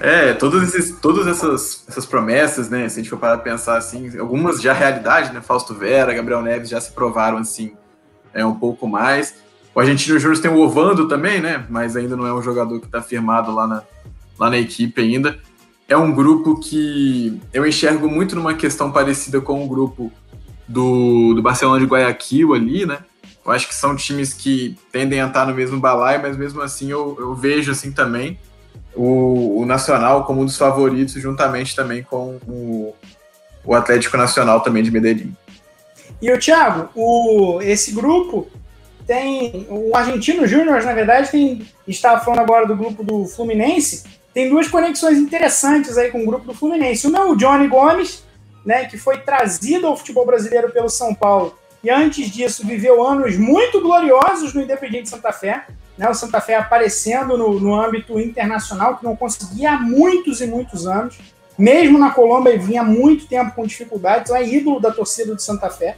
É, todos esses, todas essas, essas promessas, né? Se a gente for parar pensar assim, algumas já realidade, né? Fausto Vera, Gabriel Neves já se provaram assim é, um pouco mais. O Argentino Júnior tem o Ovando também, né? Mas ainda não é um jogador que está firmado lá na, lá na equipe ainda. É um grupo que eu enxergo muito numa questão parecida com o grupo do, do Barcelona de Guayaquil ali, né? Eu acho que são times que tendem a estar no mesmo balaio, mas mesmo assim eu, eu vejo assim também o, o, Nacional como um dos favoritos, juntamente também com o, o Atlético Nacional também de Medellín. E o Thiago, o, esse grupo tem o Argentino Júnior, na verdade, tem estava falando agora do grupo do Fluminense, tem duas conexões interessantes aí com o grupo do Fluminense. Uma é o Johnny Gomes, né, que foi trazido ao futebol brasileiro pelo São Paulo e antes disso viveu anos muito gloriosos no Independiente Santa Fé, né, o Santa Fé aparecendo no, no âmbito internacional, que não conseguia há muitos e muitos anos. Mesmo na Colômbia, vinha muito tempo com dificuldades, é ídolo da torcida do Santa Fé.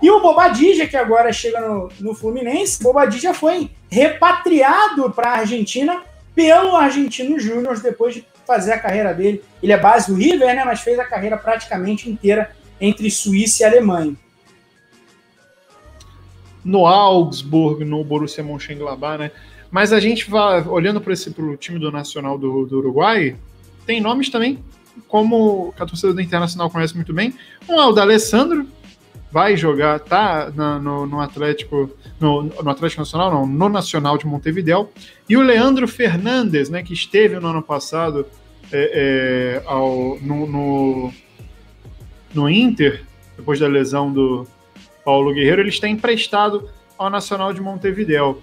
E o Bobadilla, que agora chega no, no Fluminense, Bobadilla foi repatriado para a Argentina pelo Argentino Júnior depois de fazer a carreira dele. Ele é base do River, né, mas fez a carreira praticamente inteira entre Suíça e Alemanha. No Augsburg, no Borussia Mönchengladbach, né? Mas a gente vai olhando para esse pro time do Nacional do, do Uruguai, tem nomes também como a torcida do Internacional conhece muito bem. Um é o da Alessandro, vai jogar, tá na, no, no, Atlético, no, no, Atlético Nacional, não, no Nacional de Montevideo, e o Leandro Fernandes, né, que esteve no ano passado é, é, ao, no, no, no, Inter, depois da lesão do Paulo Guerreiro, ele está emprestado ao Nacional de Montevideo.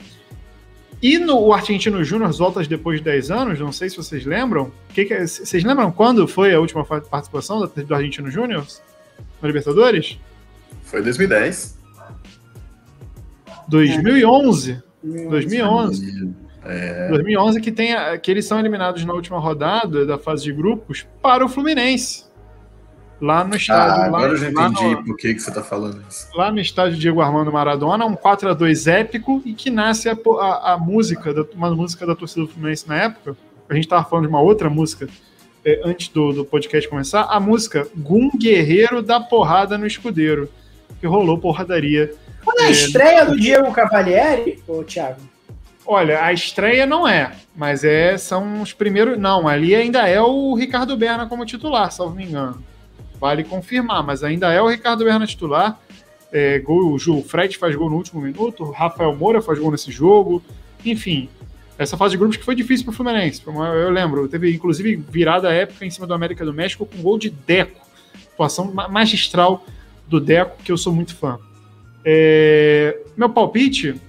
E no o Argentino Júnior volta depois de 10 anos, não sei se vocês lembram. Que que é, vocês lembram quando foi a última participação do Argentino Júnior na Libertadores? Foi 2010. 2011. 2011. É. 2011 que, tem, que eles são eliminados na última rodada da fase de grupos para o Fluminense. Lá no estádio. Ah, agora lá, eu já entendi no, por que, que você está falando isso. Lá no estádio Diego Armando Maradona, um 4 a 2 épico e que nasce a, a, a música, da, uma música da torcida do Fluminense na época. A gente estava falando de uma outra música é, antes do, do podcast começar. A música Gum Guerreiro da Porrada no Escudeiro que rolou porradaria. Quando a é, estreia do Diego Cavalieri, ô Thiago? Olha, a estreia não é, mas é são os primeiros. Não, ali ainda é o Ricardo Berna como titular, salvo me engano. Vale confirmar, mas ainda é o Ricardo Berna titular. É, gol, o Ju Fred faz gol no último minuto, o Rafael Moura faz gol nesse jogo. Enfim, essa fase de grupos que foi difícil para o Fluminense. Eu lembro, teve inclusive virada época em cima do América do México com gol de Deco. Atuação magistral do Deco, que eu sou muito fã. É, meu palpite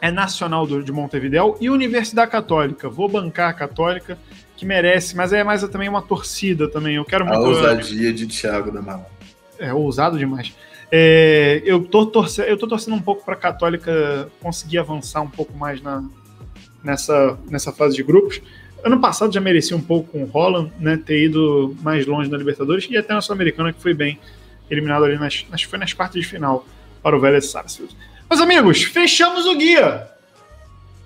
é Nacional do, de Montevideo e Universidade Católica. Vou bancar a Católica, que merece, mas é mais também uma torcida também. Eu quero muito. A ousadia de Thiago da Mala. É, ousado demais. É, eu, tô torcendo, eu tô torcendo um pouco para a Católica conseguir avançar um pouco mais na, nessa, nessa fase de grupos. ano passado já merecia um pouco com o Holland, né? Ter ido mais longe na Libertadores e até na Sul-Americana, que foi bem eliminado ali nas, acho que foi nas quartas de final para o Vélez Sarsfield. Meus amigos, fechamos o guia.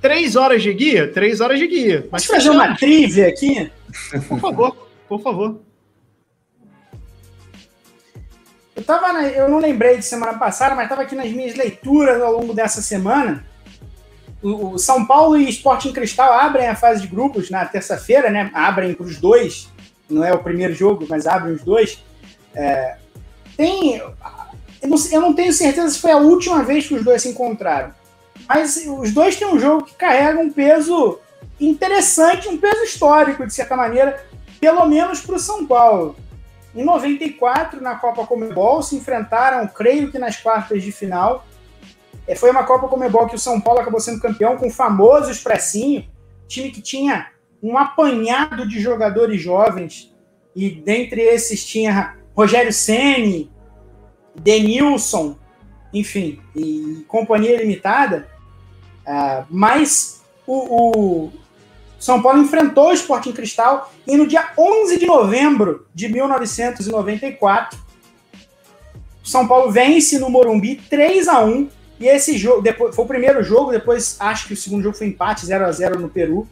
Três horas de guia? Três horas de guia. Mas fazer uma trivia aqui? Por favor, por favor. Eu, tava na, eu não lembrei de semana passada, mas estava aqui nas minhas leituras ao longo dessa semana. O, o São Paulo e Sporting Cristal abrem a fase de grupos na terça-feira, né? Abrem para os dois. Não é o primeiro jogo, mas abrem os dois. É, tem. Eu não, eu não tenho certeza se foi a última vez que os dois se encontraram. Mas os dois têm um jogo que carrega um peso interessante, um peso histórico, de certa maneira, pelo menos para o São Paulo. Em 94, na Copa Comebol, se enfrentaram, creio que nas quartas de final. É, foi uma Copa Comebol que o São Paulo acabou sendo campeão com o famoso Expressinho, time que tinha um apanhado de jogadores jovens, e dentre esses tinha Rogério Ceni, Denilson, enfim, e companhia limitada. Uh, mas o, o, São Paulo enfrentou o Sporting Cristal e no dia 11 de novembro de 1994, o São Paulo vence no Morumbi 3 a 1 e esse jogo depois, foi o primeiro jogo, depois acho que o segundo jogo foi empate 0 a 0 no Peru.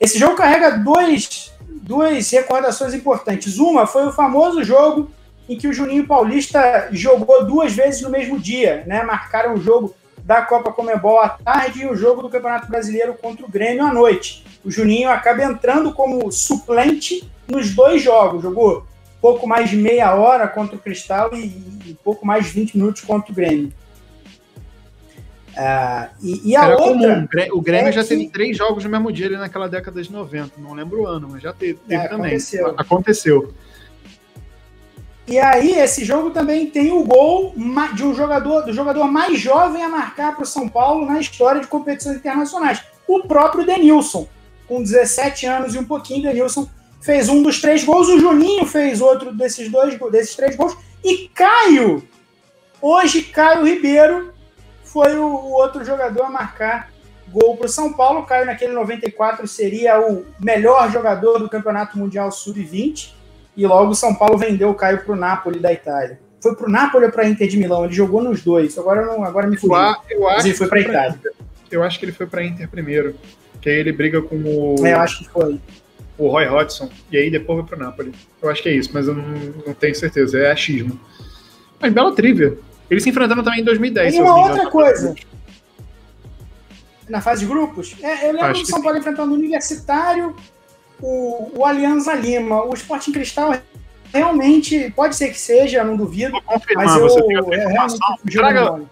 Esse jogo carrega dois, duas recordações importantes. Uma foi o famoso jogo em que o Juninho Paulista jogou duas vezes no mesmo dia, né? Marcaram o jogo da Copa Comebol à tarde e o jogo do Campeonato Brasileiro contra o Grêmio à noite. O Juninho acaba entrando como suplente nos dois jogos. Jogou pouco mais de meia hora contra o Cristal e, e pouco mais de 20 minutos contra o Grêmio. Uh, e, e, a Era outra. Comum. O Grêmio é já que... teve três jogos no mesmo dia ali naquela década de 90. Não lembro o ano, mas já teve, teve é, também. Aconteceu. aconteceu. E aí, esse jogo também tem o gol de um jogador, do jogador mais jovem a marcar para o São Paulo na história de competições internacionais. O próprio Denilson, com 17 anos e um pouquinho, Denilson fez um dos três gols, o Juninho fez outro desses dois desses três gols, e Caio, hoje Caio Ribeiro foi o, o outro jogador a marcar gol para o São Paulo. Caio naquele 94 seria o melhor jogador do Campeonato Mundial Sub-20 e logo o São Paulo vendeu o Caio para o Napoli da Itália. Foi para o Napoli ou para a Inter de Milão? Ele jogou nos dois. Agora não, agora me fugiu. Eu, acho ele foi para a Itália. Eu acho que ele foi para a Inter primeiro, que aí ele briga com o. É, eu acho que foi. O Roy Hodgson e aí depois foi para o Napoli. Eu acho que é isso, mas eu não, não tenho certeza. É achismo. Mas bela trivia. Eles se enfrentaram também em 2010. E uma outra coisa. Na fase de grupos? É, eu lembro do São Paulo enfrentando o Universitário, o, o Alianza Lima. O Sporting Cristal realmente pode ser que seja, não duvido. Vou confirmar, mas eu, você tem outra informação. Traga,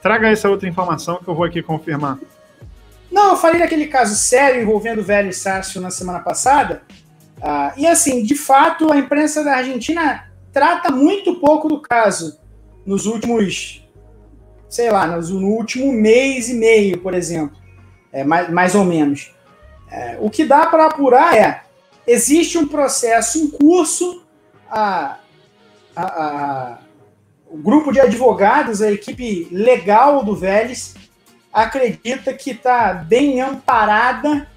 traga essa outra informação que eu vou aqui confirmar. Não, eu falei daquele caso sério envolvendo o velho Sácio na semana passada. Uh, e assim, de fato, a imprensa da Argentina trata muito pouco do caso nos últimos, sei lá, no último mês e meio, por exemplo. É, mais, mais ou menos. É, o que dá para apurar é: existe um processo em curso, a, a, a, o grupo de advogados, a equipe legal do Vélez, acredita que está bem amparada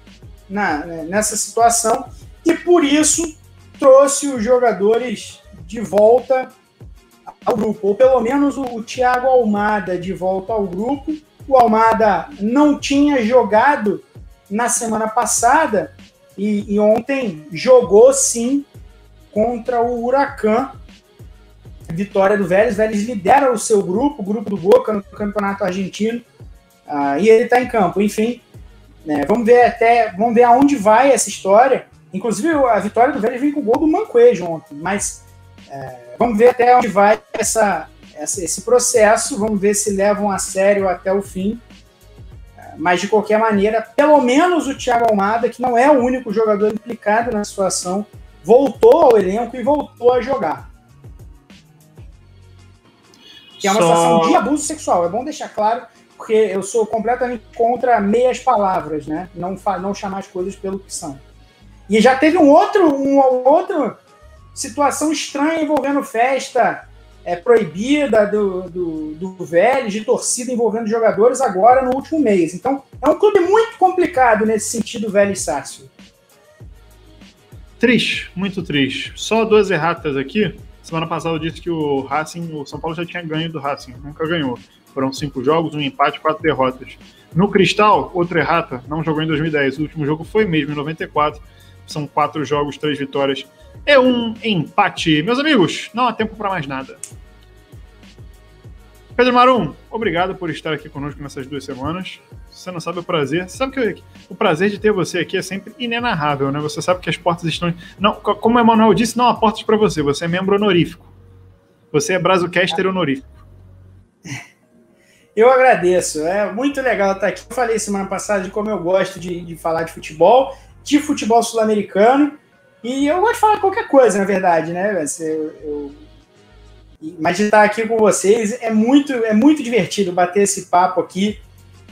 na, nessa situação e por isso trouxe os jogadores de volta ao grupo, ou pelo menos o, o Thiago Almada de volta ao grupo. O Almada não tinha jogado na semana passada e, e ontem jogou sim contra o Huracan. Vitória do Vélez. Vélez lidera o seu grupo, o grupo do Boca no Campeonato Argentino. Uh, e ele está em campo. Enfim, né, vamos ver até, vamos ver aonde vai essa história. Inclusive, a vitória do Vélez vem com o gol do Mancoejo ontem. Mas é, vamos ver até onde vai essa, essa, esse processo. Vamos ver se levam a sério até o fim. Mas, de qualquer maneira, pelo menos o Thiago Almada, que não é o único jogador implicado na situação, voltou ao elenco e voltou a jogar. Que é uma Só... situação de abuso sexual. É bom deixar claro, porque eu sou completamente contra meias palavras, né? Não, não chamar as coisas pelo que são. E já teve um outro, um outro situação estranha envolvendo festa é, proibida do, do, do Vélez, de torcida envolvendo jogadores agora no último mês. Então, é um clube muito complicado nesse sentido, Vélez Sácio. Triste, muito triste. Só duas erratas aqui. Semana passada eu disse que o Racing, o São Paulo já tinha ganho do Racing, nunca ganhou. Foram cinco jogos, um empate, quatro derrotas. No Cristal, outra errata, não jogou em 2010. O último jogo foi mesmo em 94. São quatro jogos, três vitórias. É um empate. Meus amigos, não há tempo para mais nada. Pedro Marum, obrigado por estar aqui conosco nessas duas semanas. Você não sabe o prazer. Sabe que o prazer de ter você aqui é sempre inenarrável, né? Você sabe que as portas estão. Não, como o Emanuel disse, não há portas para você. Você é membro honorífico. Você é Brazucaster honorífico. Eu agradeço. É muito legal estar aqui. Eu falei semana passada de como eu gosto de, de falar de futebol, de futebol sul-americano. E eu gosto de falar qualquer coisa, na verdade, né? Eu, eu mas de estar aqui com vocês é muito, é muito divertido bater esse papo aqui.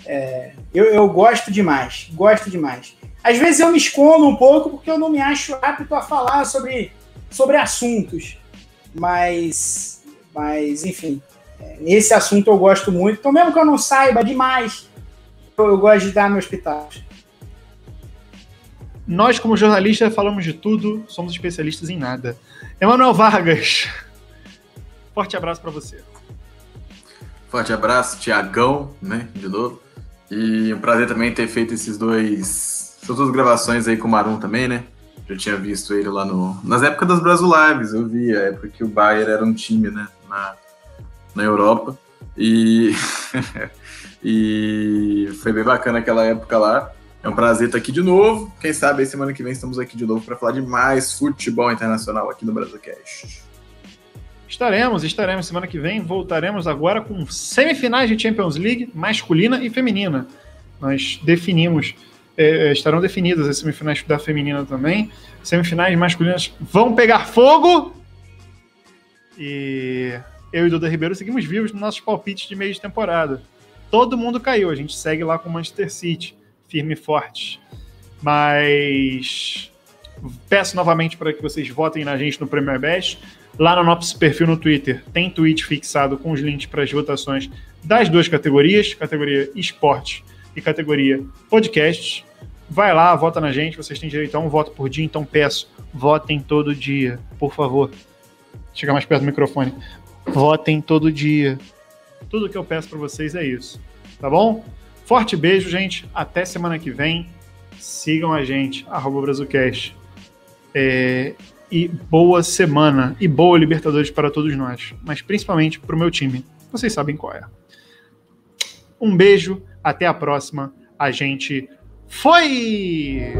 É, eu, eu gosto demais, gosto demais. Às vezes eu me escondo um pouco porque eu não me acho apto a falar sobre, sobre assuntos. Mas, mas enfim, é, nesse assunto eu gosto muito. Então, mesmo que eu não saiba demais, eu, eu gosto de dar meus pitacos. Nós, como jornalistas, falamos de tudo, somos especialistas em nada. Emanuel Vargas. Forte abraço para você. Forte abraço, Tiagão, né, de novo. E um prazer também ter feito esses dois, essas duas gravações aí com o Marum também, né? Já tinha visto ele lá no, nas épocas das Brasil Lives, eu vi, a época que o Bayern era um time, né, na, na Europa. E, e foi bem bacana aquela época lá. É um prazer estar aqui de novo. Quem sabe semana que vem estamos aqui de novo para falar de mais futebol internacional aqui no Brasilcast. Estaremos, estaremos semana que vem. Voltaremos agora com semifinais de Champions League masculina e feminina. Nós definimos, é, é, estarão definidas as semifinais da feminina também. Semifinais masculinas vão pegar fogo. E eu e Duda Ribeiro seguimos vivos nos nossos palpites de meio de temporada. Todo mundo caiu, a gente segue lá com o Manchester City, firme e forte. Mas peço novamente para que vocês votem na gente no Premier Best Lá no nosso perfil no Twitter tem tweet fixado com os links para as votações das duas categorias, categoria esporte e categoria podcast. Vai lá, vota na gente, vocês têm direito a um voto por dia, então peço, votem todo dia, por favor. Chega mais perto do microfone. Votem todo dia. Tudo que eu peço para vocês é isso, tá bom? Forte beijo, gente. Até semana que vem. Sigam a gente, arroba Brazucast. É, e boa semana e boa Libertadores para todos nós, mas principalmente para o meu time. Vocês sabem qual é. Um beijo, até a próxima. A gente foi!